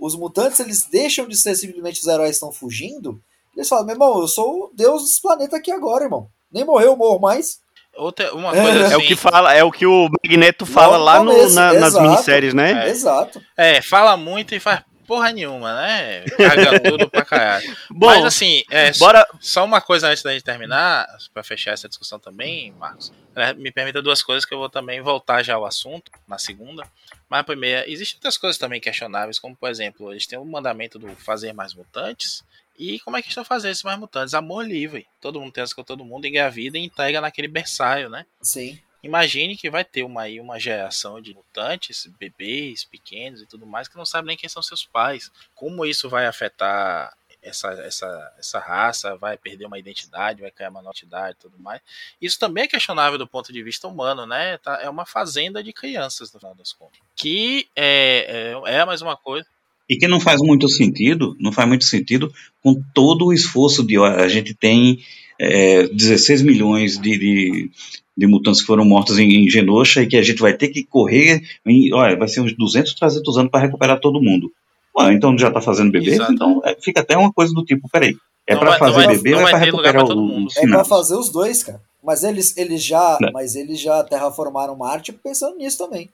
[SPEAKER 4] os mutantes eles deixam de ser simplesmente os heróis que estão fugindo. Eles falam, meu irmão, eu sou o deus desse planeta aqui agora, irmão. Nem morreu, eu morro mais.
[SPEAKER 2] Outra, uma
[SPEAKER 4] É.
[SPEAKER 2] coisa assim,
[SPEAKER 1] É o que fala, é o que o Magneto fala
[SPEAKER 4] Logo
[SPEAKER 1] lá
[SPEAKER 4] no
[SPEAKER 1] na- nas minisséries, né?
[SPEAKER 2] É.
[SPEAKER 4] Exato.
[SPEAKER 2] É, fala muito e faz porra nenhuma, né? Caga tudo pra caralho.
[SPEAKER 1] Bom,
[SPEAKER 2] Mas assim, é, só-
[SPEAKER 1] bora.
[SPEAKER 2] só uma coisa antes da gente terminar, pra fechar essa discussão também, Marcos. né, Me permita duas coisas que eu vou também voltar já ao assunto, na segunda. Mas a primeira, existem outras coisas também questionáveis, como por exemplo, eles têm o mandamento do fazer mais mutantes. E como é que estão fazendo esses mais mutantes? Amor livre. Todo mundo transa com todo mundo, engravida e entrega naquele berçário, né?
[SPEAKER 4] Sim.
[SPEAKER 2] Imagine que vai ter uma, aí uma geração de mutantes, bebês, pequenos e tudo mais, que não sabem nem quem são seus pais. Como isso vai afetar essa, essa, essa raça? Vai perder uma identidade, vai criar uma nova identidade e tudo mais. Isso também é questionável do ponto de vista humano, né? Tá- é uma fazenda de crianças, no final das contas. Que é, é, é mais uma coisa.
[SPEAKER 3] E que não faz muito sentido, não faz muito sentido com todo o esforço de. A gente tem é, 16 milhões de, de, de mutantes que foram mortos em, em Genosha e que a gente vai ter que correr. Em, olha, vai ser uns 200, 300 anos para recuperar todo mundo. Ué, então já está fazendo bebê?
[SPEAKER 2] Exato.
[SPEAKER 3] Então é, fica até uma coisa do tipo: peraí, é
[SPEAKER 2] Não
[SPEAKER 3] para
[SPEAKER 2] não
[SPEAKER 3] fazer
[SPEAKER 2] vai-
[SPEAKER 3] bebê
[SPEAKER 2] não
[SPEAKER 3] ou é para recuperar
[SPEAKER 2] pra todo
[SPEAKER 3] o-
[SPEAKER 2] mundo.
[SPEAKER 4] É pra
[SPEAKER 3] finados?
[SPEAKER 4] fazer os dois, cara. Mas eles, eles já,
[SPEAKER 3] Né.
[SPEAKER 4] mas eles já terraformaram Marte pensando nisso também.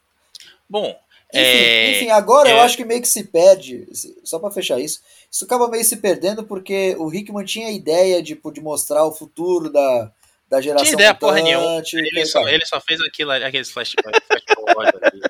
[SPEAKER 2] Bom,
[SPEAKER 4] Enfim,
[SPEAKER 2] é,
[SPEAKER 4] enfim, agora eu
[SPEAKER 2] é-
[SPEAKER 4] acho que meio que se perde, só pra fechar isso, isso acaba meio se perdendo porque o Hickman tinha a ideia de, de mostrar o futuro da, da geração
[SPEAKER 2] Tinha ideia porra
[SPEAKER 4] mutante,
[SPEAKER 2] Ele só, ele só fez aquilo, ali, aqueles flash, flash forward ali.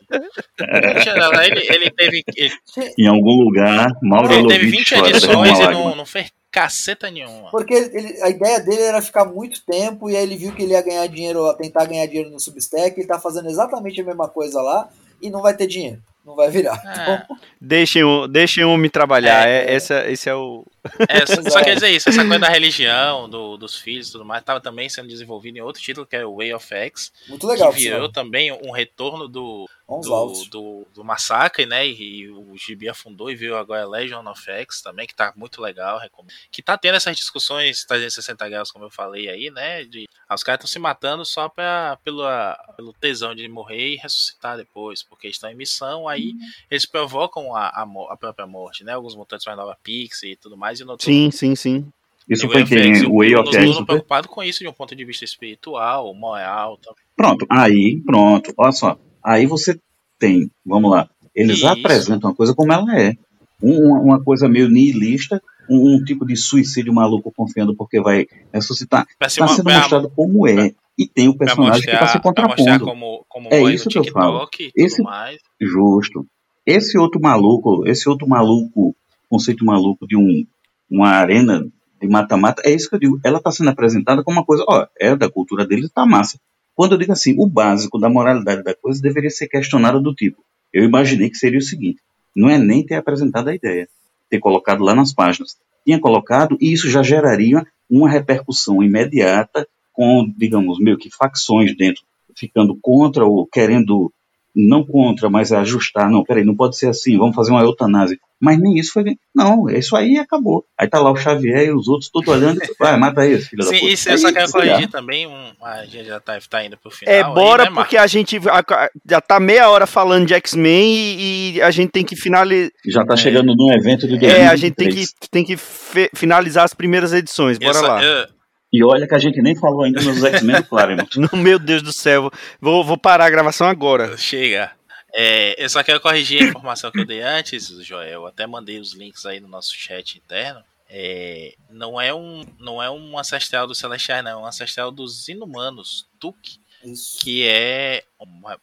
[SPEAKER 2] ele, ele teve, ele,
[SPEAKER 3] Em algum lugar, Mauro
[SPEAKER 2] ele teve
[SPEAKER 3] Lovitch
[SPEAKER 2] 20
[SPEAKER 3] chora até
[SPEAKER 2] edições
[SPEAKER 3] uma
[SPEAKER 2] e não, não fez caceta nenhuma.
[SPEAKER 4] Porque ele- ele- a ideia dele era ficar muito tempo e aí ele viu que ele ia ganhar dinheiro, tentar ganhar dinheiro no Substack, ele tá fazendo exatamente a mesma coisa lá e não vai ter dinheiro, não vai virar.
[SPEAKER 2] Ah,
[SPEAKER 1] Deixem, o- deixem o homem trabalhar.
[SPEAKER 2] É,
[SPEAKER 1] É, essa, esse é o.
[SPEAKER 2] é, só, quer dizer isso, essa coisa da religião, do- dos filhos e tudo mais, estava também sendo desenvolvido em outro título, que é o Way of X,
[SPEAKER 4] Muito legal,
[SPEAKER 2] que virou
[SPEAKER 4] pessoal.
[SPEAKER 2] também um retorno do, do, do, do massacre, né? E, e o Gibi afundou e viu agora Legion of X também, que tá muito legal, recomendo. Que tá tendo essas discussões 360 graus, como eu falei aí, né? De, ah, os caras estão se matando só pra, pela, pelo tesão de morrer e ressuscitar depois, porque estão em missão, aí eles provocam a, a, a própria morte, né? Alguns mutantes mais nova Pixie e tudo mais, e no
[SPEAKER 1] Sim, sim, sim.
[SPEAKER 3] Isso foi quem? O Way of
[SPEAKER 2] X.
[SPEAKER 3] X.
[SPEAKER 2] preocupado com isso de um ponto de vista espiritual, moral, também.
[SPEAKER 3] Pronto, aí, pronto. Olha só. Aí você tem, vamos lá. Eles
[SPEAKER 2] Isso.
[SPEAKER 3] apresentam a coisa como ela é. uma, uma coisa meio nihilista, um, um, tipo de suicídio maluco confiando porque vai ressuscitar. Está sendo mostrado como é. E tem o personagem mostrar, que está se contrapondo.
[SPEAKER 2] Como, como
[SPEAKER 3] é isso que eu falo. Esse,
[SPEAKER 2] mais.
[SPEAKER 3] Justo. Esse outro maluco, esse outro maluco, conceito maluco de um, uma arena de mata-mata, é isso que eu digo. Ela está sendo apresentada como uma coisa, ó, é da cultura deles, tá massa. Quando eu digo assim, o básico da moralidade da coisa deveria ser questionado do tipo. Eu imaginei que seria o seguinte: não é nem ter apresentado a ideia, ter colocado lá nas páginas. Tinha colocado e isso já geraria uma repercussão imediata com, digamos, meio que facções dentro, ficando contra ou querendo não contra, mas ajustar. Não, peraí, não pode ser assim, vamos fazer uma eutanásia. Mas nem isso foi. Não, isso aí acabou. Aí tá lá o Xavier e os outros, tudo olhando, vai, mata esse, filho
[SPEAKER 2] Sim,
[SPEAKER 3] da puta.
[SPEAKER 2] Isso, eu só quero corrigir também. Um, a gente já tá, tá indo pro final.
[SPEAKER 1] É, bora,
[SPEAKER 2] aí, né,
[SPEAKER 1] porque a gente já tá meia hora falando de X-Men e, e, a gente tem que finalizar.
[SPEAKER 3] Já tá é. chegando num evento de 2023.
[SPEAKER 1] É, a gente tem que, tem que finalizar as primeiras edições. Bora
[SPEAKER 2] eu,
[SPEAKER 1] lá.
[SPEAKER 2] Eu,
[SPEAKER 3] e olha que a gente nem falou ainda nos X-Men do Claremont.
[SPEAKER 1] Meu Deus do céu, vou, vou parar a gravação agora.
[SPEAKER 2] Chega. É, eu só quero corrigir a informação que eu dei antes, Joel. Eu até mandei os links aí no nosso chat interno. É, não é um não é um ancestral dos Celestiais, não, é um ancestral dos Inumanos, Tuk, que é uma,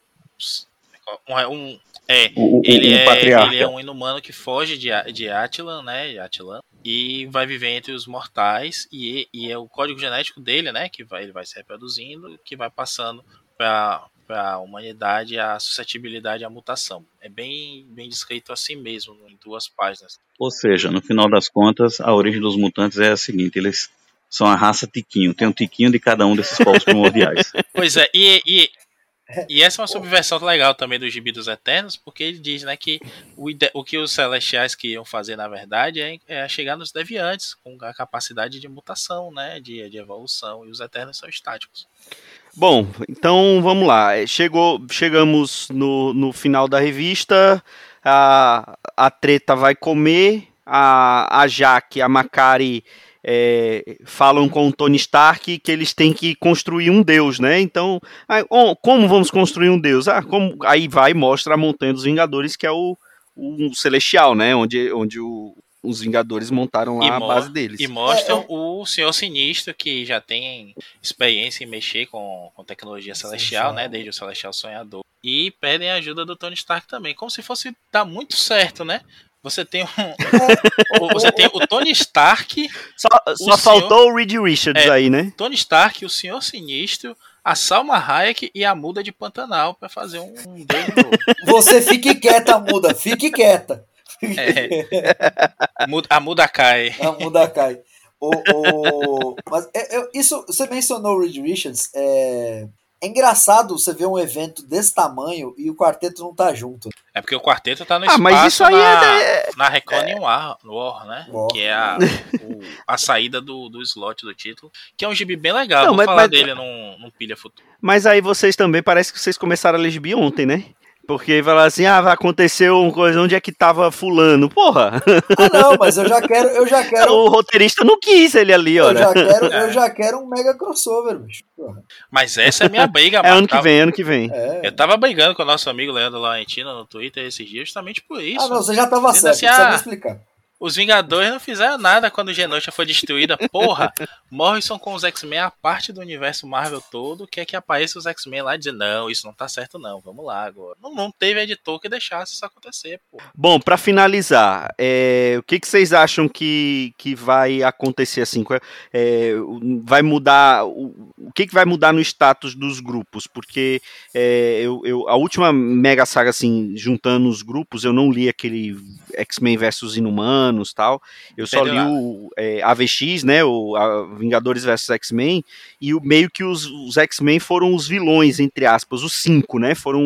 [SPEAKER 2] um, um é,
[SPEAKER 3] o,
[SPEAKER 2] ele,
[SPEAKER 3] o
[SPEAKER 2] é
[SPEAKER 3] patriarca.
[SPEAKER 2] ele é um inumano que foge de, de Attilan, né, de Attilan, e vai viver entre os mortais e, e é o código genético dele, né, que vai, ele vai se reproduzindo, que vai passando para para a humanidade a suscetibilidade à mutação. É bem, bem descrito assim mesmo, em duas páginas.
[SPEAKER 3] Ou seja, no final das contas, a origem dos mutantes é a seguinte: eles são a raça tiquinho, tem um tiquinho de cada um desses povos primordiais.
[SPEAKER 2] Pois é, e, e, e essa é uma subversão legal também do Gibi dos Eternos, porque ele diz né, que o, o que os Celestiais queriam fazer, na verdade, é, é, chegar nos Deviantes, com a capacidade de mutação, né, de, de evolução, e os Eternos são estáticos.
[SPEAKER 1] Bom, então vamos lá. É, chegou, chegamos no, no final da revista. A, a treta vai comer. A, a Jaque, a Macari é, falam com o Tony Stark que eles têm que construir um deus, né? Então, aí, como vamos construir um deus? Ah, como, aí vai e mostra a Montanha dos Vingadores, que é o, o Celestial, né? Onde, onde o, os Vingadores montaram lá a base deles.
[SPEAKER 2] E mostram é, é. o Senhor Sinistro, que já tem experiência em mexer com, com tecnologia celestial, né? Desde o Celestial Sonhador. E pedem a ajuda do Tony Stark também. Como se fosse dar muito certo, né? Você tem um. Você tem o Tony Stark.
[SPEAKER 1] Só, só faltou o Reed Richards é, aí, né?
[SPEAKER 2] Tony Stark, o Senhor Sinistro, a Salma Hayek e a Muda de Pantanal para fazer um, um
[SPEAKER 4] Você fique quieta, Muda, fique quieta.
[SPEAKER 2] É. A muda cai.
[SPEAKER 4] A muda cai. O, o... Mas é, é, isso, você mencionou o Reed Richards. É... é engraçado você ver um evento desse tamanho e o quarteto não tá junto.
[SPEAKER 2] É porque o quarteto tá no ah, espaço mas isso aí na, é... na Reckoning War, War, né? War. Que é a, o, a saída do, do slot do título. Que é um gibi bem legal. Não, Vou mas, falar mas... dele num, num pilha futuro.
[SPEAKER 1] Mas aí vocês também, parece que vocês começaram a ler gibi ontem, né? Porque falar assim, ah, aconteceu uma coisa, onde é que tava fulano? Porra!
[SPEAKER 4] Ah, não, mas eu já quero, eu já quero.
[SPEAKER 1] O roteirista não quis ele ali,
[SPEAKER 4] ó. Eu já quero, eu já quero um mega crossover, bicho. Porra.
[SPEAKER 2] Mas essa é minha briga,
[SPEAKER 1] É ano que vem, ano que vem.
[SPEAKER 2] É. Eu tava brigando com o nosso amigo Leandro Laurentino no Twitter esses dias, justamente por isso.
[SPEAKER 4] Ah, não, você já tava certo, assim, ah, me explicar.
[SPEAKER 2] Os Vingadores não fizeram nada quando Genosha foi destruída. Porra, Morrison com os X-Men a parte do universo Marvel todo quer que apareça os X-Men lá e dizer: não, isso não tá certo, não, vamos lá agora. Não, não teve editor que deixasse isso acontecer, porra.
[SPEAKER 1] Bom, para finalizar, é, o que, que vocês acham que, que vai acontecer assim? É, vai mudar. O, o que, que vai mudar no status dos grupos? Porque é, eu, eu, a última mega saga, assim, juntando os grupos, eu não li aquele X-Men versus Inumanos anos tal. Eu só li o é, AVX, né? O Vingadores vs X-Men, e o meio que os, os X-Men foram os vilões, entre aspas, os cinco, né? Foram.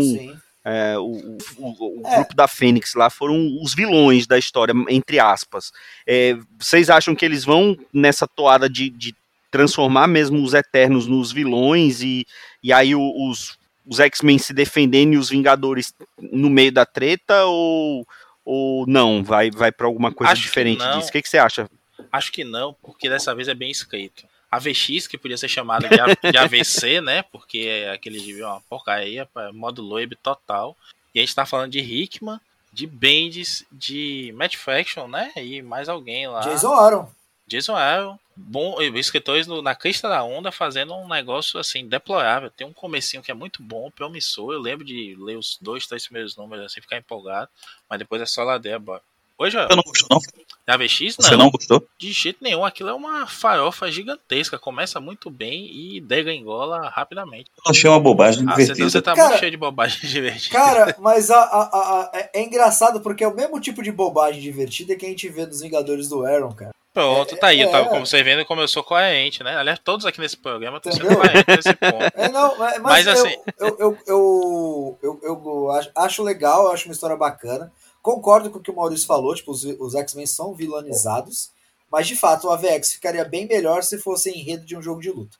[SPEAKER 1] É, o, o, o é. grupo da Fênix lá foram os vilões da história, entre aspas. É, vocês acham que eles vão nessa toada de, de transformar mesmo os Eternos nos vilões e, e aí os, os X-Men se defendendo e os Vingadores no meio da treta? Ou, ou não? Vai, vai para alguma coisa Acho diferente que disso? O que, que você acha?
[SPEAKER 2] Acho que não, porque dessa vez é bem escrito. AVX, que podia ser chamado de, de AVC, né? Porque aquele gibi é uma porcaria, modo Loeb total. E a gente tá falando de Hickman, de Bendis, de Matt Fraction, né? E mais alguém lá.
[SPEAKER 4] Jason Aaron.
[SPEAKER 2] Jason Aaron, bom, escritores na crista da onda fazendo um negócio assim deplorável. Tem um comecinho que é muito bom, promissor. Eu lembro de ler os dois, três primeiros números assim, ficar empolgado, mas depois é só ladeira, bora. Hoje,
[SPEAKER 3] Eu não gostou, não.
[SPEAKER 2] da VX,
[SPEAKER 3] Você não gostou?
[SPEAKER 2] de jeito nenhum, aquilo é uma farofa gigantesca. Começa muito bem e degringola rapidamente.
[SPEAKER 3] Eu achei uma bobagem
[SPEAKER 2] Ah, você,
[SPEAKER 3] divertida.
[SPEAKER 2] você tá
[SPEAKER 4] Cara-
[SPEAKER 2] muito cheio de bobagem divertida.
[SPEAKER 4] Cara, mas a, a- a- a- é- é engraçado porque é o mesmo tipo de bobagem divertida que a gente vê nos Vingadores do Aaron, cara.
[SPEAKER 2] Pronto, tá aí. Eu
[SPEAKER 4] é,
[SPEAKER 2] tava,
[SPEAKER 4] é.
[SPEAKER 2] como você vendo, como eu sou coerente, né? Aliás, todos aqui nesse programa estão sendo coerentes nesse ponto.
[SPEAKER 4] É, não, mas,
[SPEAKER 2] Mas,
[SPEAKER 4] eu,
[SPEAKER 2] assim-
[SPEAKER 4] eu, eu, eu, eu, eu acho- acho legal, eu acho uma história bacana. Concordo com o que o Maurício falou, tipo, os, os X-Men são vilanizados, mas de fato o AVX ficaria bem melhor se fosse enredo de um jogo de luta.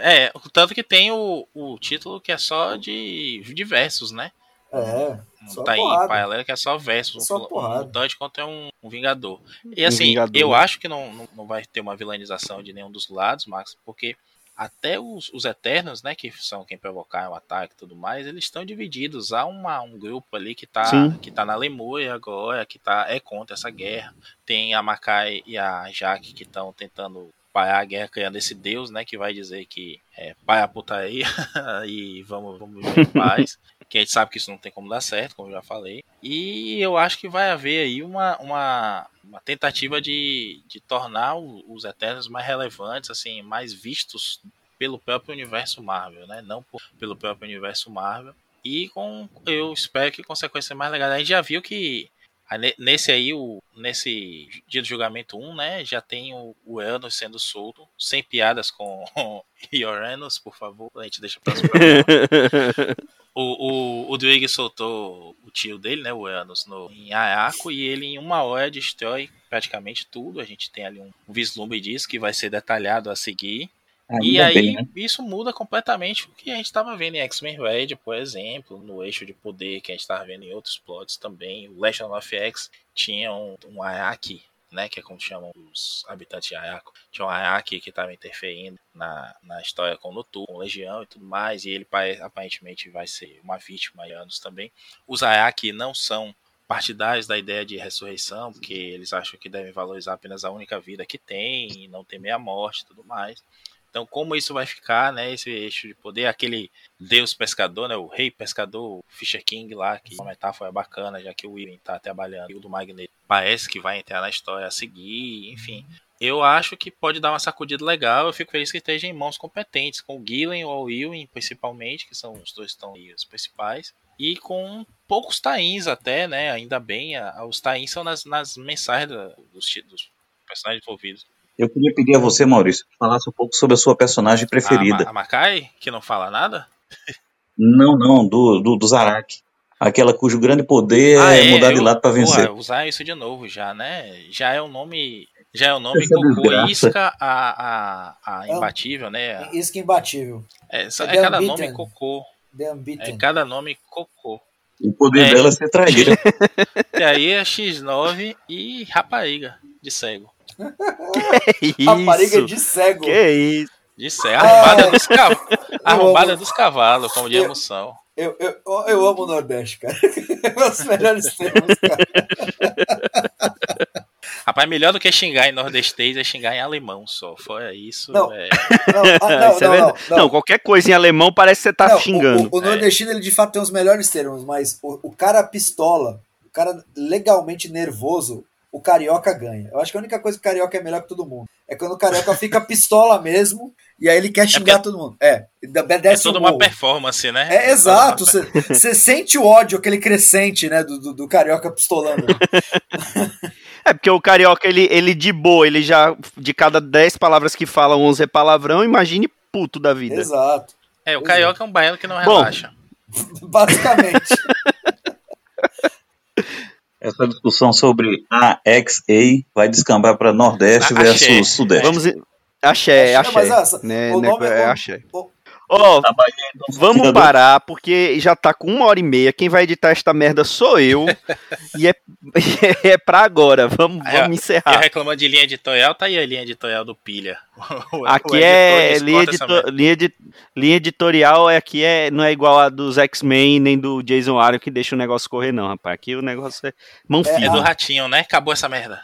[SPEAKER 2] É, tanto que tem o, o título que é só de, de versos, né?
[SPEAKER 4] É,
[SPEAKER 2] Não
[SPEAKER 4] só
[SPEAKER 2] tá aí,
[SPEAKER 4] porrada.
[SPEAKER 2] paralelo que é só versos.
[SPEAKER 4] Só
[SPEAKER 2] um,
[SPEAKER 4] porrada.
[SPEAKER 2] um mutante contra um, um vingador. E assim,
[SPEAKER 1] vingador.
[SPEAKER 2] eu acho que não, não, não vai ter uma vilanização de nenhum dos lados, Max, porque até os, os Eternos, né, que são quem provocaram o ataque e tudo mais, eles estão divididos. Há uma, um grupo ali que tá,
[SPEAKER 1] Sim.
[SPEAKER 2] que tá na Lemúria agora, que tá, é contra essa guerra. Tem a Makai e a Jaque que estão tentando parar a guerra, criando esse deus, né, que vai dizer que é para a putaria e vamos, vamos viver em paz. Que a gente sabe que isso não tem como dar certo, como eu já falei. E eu acho que vai haver aí uma, uma, uma tentativa de, de tornar os Eternos mais relevantes, assim, mais vistos pelo próprio universo Marvel, né? Não por- pelo próprio universo Marvel. E com, eu espero que consequências mais legais. A gente já viu que nesse aí, o, nesse dia do julgamento 1, né, já tem o, o sendo solto, sem piadas com Ioranos, por favor, a gente deixa pra o, o, o Druig soltou o tio dele, né, o Enos, no, em Ayako, e ele em uma hora destrói praticamente tudo. A gente tem ali um, um vislumbre disso que vai ser detalhado a seguir. e
[SPEAKER 3] Ainda
[SPEAKER 2] aí,
[SPEAKER 3] bem, né?
[SPEAKER 2] isso muda completamente o que a gente estava vendo em X-Men Red, por exemplo, no eixo de poder que a gente estava vendo em outros plots também. O Legend of X tinha um, um Ayaki, né, que é como chamam os habitantes de Ayako. Tinha um Ayaki que estava interferindo na, na história com o Noturno, com Legião e tudo mais, e ele pare- aparentemente vai ser uma vítima de anos também. Os Ayaki não são partidários da ideia de ressurreição, porque eles acham que devem valorizar apenas a única vida que tem e não temer a morte e tudo mais. Então, como isso vai ficar, né? Esse eixo de poder, aquele deus pescador, né? O rei pescador, o Fisher King lá, que é uma metáfora bacana, já que o William tá trabalhando, e o do Magneto parece que vai entrar na história a seguir, enfim. Eu acho que pode dar uma sacudida legal. Eu fico feliz que esteja em mãos competentes, com o Gillen ou o William, principalmente, que são os dois estão aí, os principais. E com poucos tains até, né? Ainda bem, a- os tains são nas, nas mensagens dos, dos personagens envolvidos.
[SPEAKER 3] Eu queria pedir a você, Maurício, que falasse um pouco sobre a sua personagem
[SPEAKER 2] A,
[SPEAKER 3] preferida.
[SPEAKER 2] Ma- a Makai, que não fala nada?
[SPEAKER 3] Não, não, do, do, do Zarak. Aquela cujo grande poder
[SPEAKER 2] Ah,
[SPEAKER 3] é, mudar de
[SPEAKER 2] eu-
[SPEAKER 3] lado pra vencer.
[SPEAKER 2] Porra, usar isso de novo já, né? Já é o nome. Já é o nome
[SPEAKER 3] Essa
[SPEAKER 2] Cocô
[SPEAKER 3] desgraça.
[SPEAKER 2] Isca a, a, a
[SPEAKER 4] É um-
[SPEAKER 2] imbatível, né?
[SPEAKER 4] É imbatível.
[SPEAKER 2] É, só-
[SPEAKER 4] é
[SPEAKER 2] é cada nome cocô. É cada nome cocô.
[SPEAKER 3] O poder
[SPEAKER 2] É.
[SPEAKER 3] dela é ser traíra.
[SPEAKER 2] E aí é X9 e rapariga de cego.
[SPEAKER 4] Rapariga
[SPEAKER 1] isso.
[SPEAKER 4] de cego.
[SPEAKER 1] Que isso?
[SPEAKER 2] De cego. Arrombada dos cavalos.
[SPEAKER 4] Eu
[SPEAKER 2] Arrombada
[SPEAKER 4] amo.
[SPEAKER 2] dos cavalos, como de
[SPEAKER 4] Eu-
[SPEAKER 2] emoção.
[SPEAKER 4] Eu, eu, eu amo o Nordeste, cara. Os melhores termos, cara.
[SPEAKER 2] Rapaz, melhor do que xingar em nordestês é xingar em alemão só. Fora isso,
[SPEAKER 4] Não.
[SPEAKER 2] é.
[SPEAKER 4] Não, ah, não,
[SPEAKER 1] Isso é
[SPEAKER 4] não, não,
[SPEAKER 1] verdade.
[SPEAKER 4] não.
[SPEAKER 1] Não, qualquer coisa em alemão parece que você tá
[SPEAKER 4] Não, o-
[SPEAKER 1] xingando.
[SPEAKER 4] O, o nordestino, ele de fato tem os melhores termos, mas o, o cara pistola, o cara legalmente nervoso, o carioca ganha. Eu acho que a única coisa que o carioca é melhor que todo mundo é quando o carioca fica pistola mesmo e aí ele quer xingar todo mundo. É,
[SPEAKER 2] É toda uma performance, né?
[SPEAKER 4] É exato, você sente o ódio, aquele crescente, né, do, do, do carioca pistolando.
[SPEAKER 1] É porque o carioca, ele, ele de boa, ele já, de cada 10 palavras que fala, 11 é palavrão, imagine puto da vida.
[SPEAKER 4] Exato.
[SPEAKER 2] É, o carioca é um baiano que não
[SPEAKER 1] Bom.
[SPEAKER 2] relaxa.
[SPEAKER 4] Basicamente.
[SPEAKER 3] Essa discussão sobre AXA vai descambar para Nordeste
[SPEAKER 2] Axé.
[SPEAKER 3] versus Sudeste.
[SPEAKER 1] Vamos. Axé,
[SPEAKER 4] Axé,
[SPEAKER 1] axé.
[SPEAKER 4] mas essa-
[SPEAKER 1] né,
[SPEAKER 4] o
[SPEAKER 1] né,
[SPEAKER 4] nome-
[SPEAKER 1] é
[SPEAKER 4] o-
[SPEAKER 1] axé. Ó,
[SPEAKER 3] então,
[SPEAKER 1] vamos parar, porque já tá com uma hora e meia. Quem vai editar esta merda sou eu. e é, é pra agora. Vamos,
[SPEAKER 2] Aí,
[SPEAKER 1] vamos encerrar.
[SPEAKER 2] reclamando de linha editorial, tá aí a linha editorial do Pilha. O- o
[SPEAKER 1] Aqui
[SPEAKER 2] editor
[SPEAKER 1] é linha, edito- linha, edi- linha editorial, é aqui é, não é igual a dos X-Men nem do Jason Aaron que deixa o negócio correr, não, rapaz. Aqui o negócio é mão
[SPEAKER 4] É,
[SPEAKER 2] É do ratinho, né? Acabou essa merda.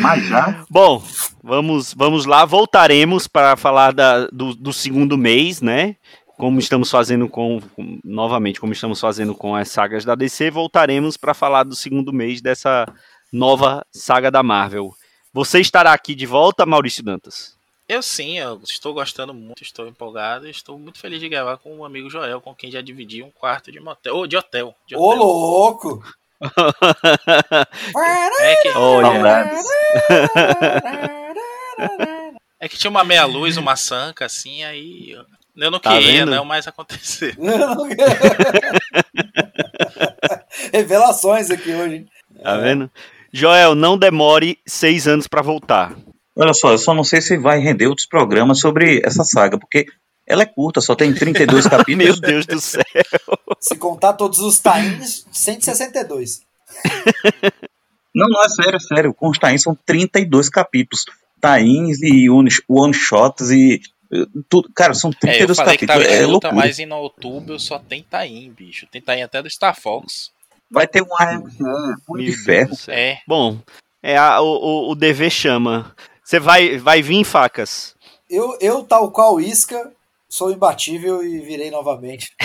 [SPEAKER 3] Mas já,
[SPEAKER 1] Bom, vamos, vamos lá, voltaremos para falar da- do, do segundo mês, né? Como estamos fazendo com, com- novamente, como estamos fazendo com as sagas da DC, voltaremos para falar do segundo mês dessa nova saga da Marvel. Você estará aqui de volta, Maurício Dantas?
[SPEAKER 2] Eu sim, eu estou gostando muito, estou empolgado, estou muito feliz de gravar com o amigo Joel, com quem já dividi um quarto de motel. Ou de hotel. De
[SPEAKER 4] Ô,
[SPEAKER 2] hotel.
[SPEAKER 4] louco!
[SPEAKER 2] É que,
[SPEAKER 1] Olha,
[SPEAKER 2] é que tinha uma meia-luz, uma sanca, assim, aí. eu- Eu não
[SPEAKER 1] Tá
[SPEAKER 2] queria,
[SPEAKER 1] vendo?
[SPEAKER 2] não, mas aconteceu.
[SPEAKER 4] Revelações aqui hoje.
[SPEAKER 1] tá vendo? Joel, não demore seis anos para voltar.
[SPEAKER 3] olha só, eu só não sei se vai render outros programas sobre essa saga, porque ela é curta, só tem 32
[SPEAKER 1] Meu
[SPEAKER 3] capítulos.
[SPEAKER 1] Deus do céu.
[SPEAKER 4] Se contar todos os tains, 162.
[SPEAKER 3] Não, não, é sério, é sério. Com os Tains são 32 capítulos. Tains e one- one-shots e eh, tudo. Cara, são
[SPEAKER 2] É, eu
[SPEAKER 3] 32
[SPEAKER 2] falei que
[SPEAKER 3] capítulos.
[SPEAKER 2] tava
[SPEAKER 3] É
[SPEAKER 2] em luta,
[SPEAKER 3] loucura.
[SPEAKER 2] mas em outubro só tem Taim, bicho. Tem Taim até do Star Fox.
[SPEAKER 3] Vai ter um AMC, Punho
[SPEAKER 1] Meu
[SPEAKER 3] de Ferro.
[SPEAKER 2] É.
[SPEAKER 1] Bom, é a- o, o, o dever chama. Você vai, vai vir em facas.
[SPEAKER 4] Eu, eu, tal qual Isca, sou imbatível e virei novamente.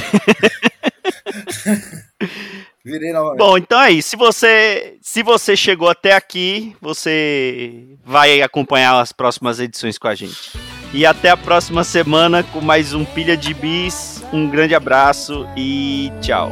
[SPEAKER 4] virei novamente.
[SPEAKER 1] Bom, então é isso. Se você, se você chegou até aqui, você vai acompanhar as próximas edições com a gente. E até a próxima semana com mais um Pilha de Bis. Um grande abraço e tchau.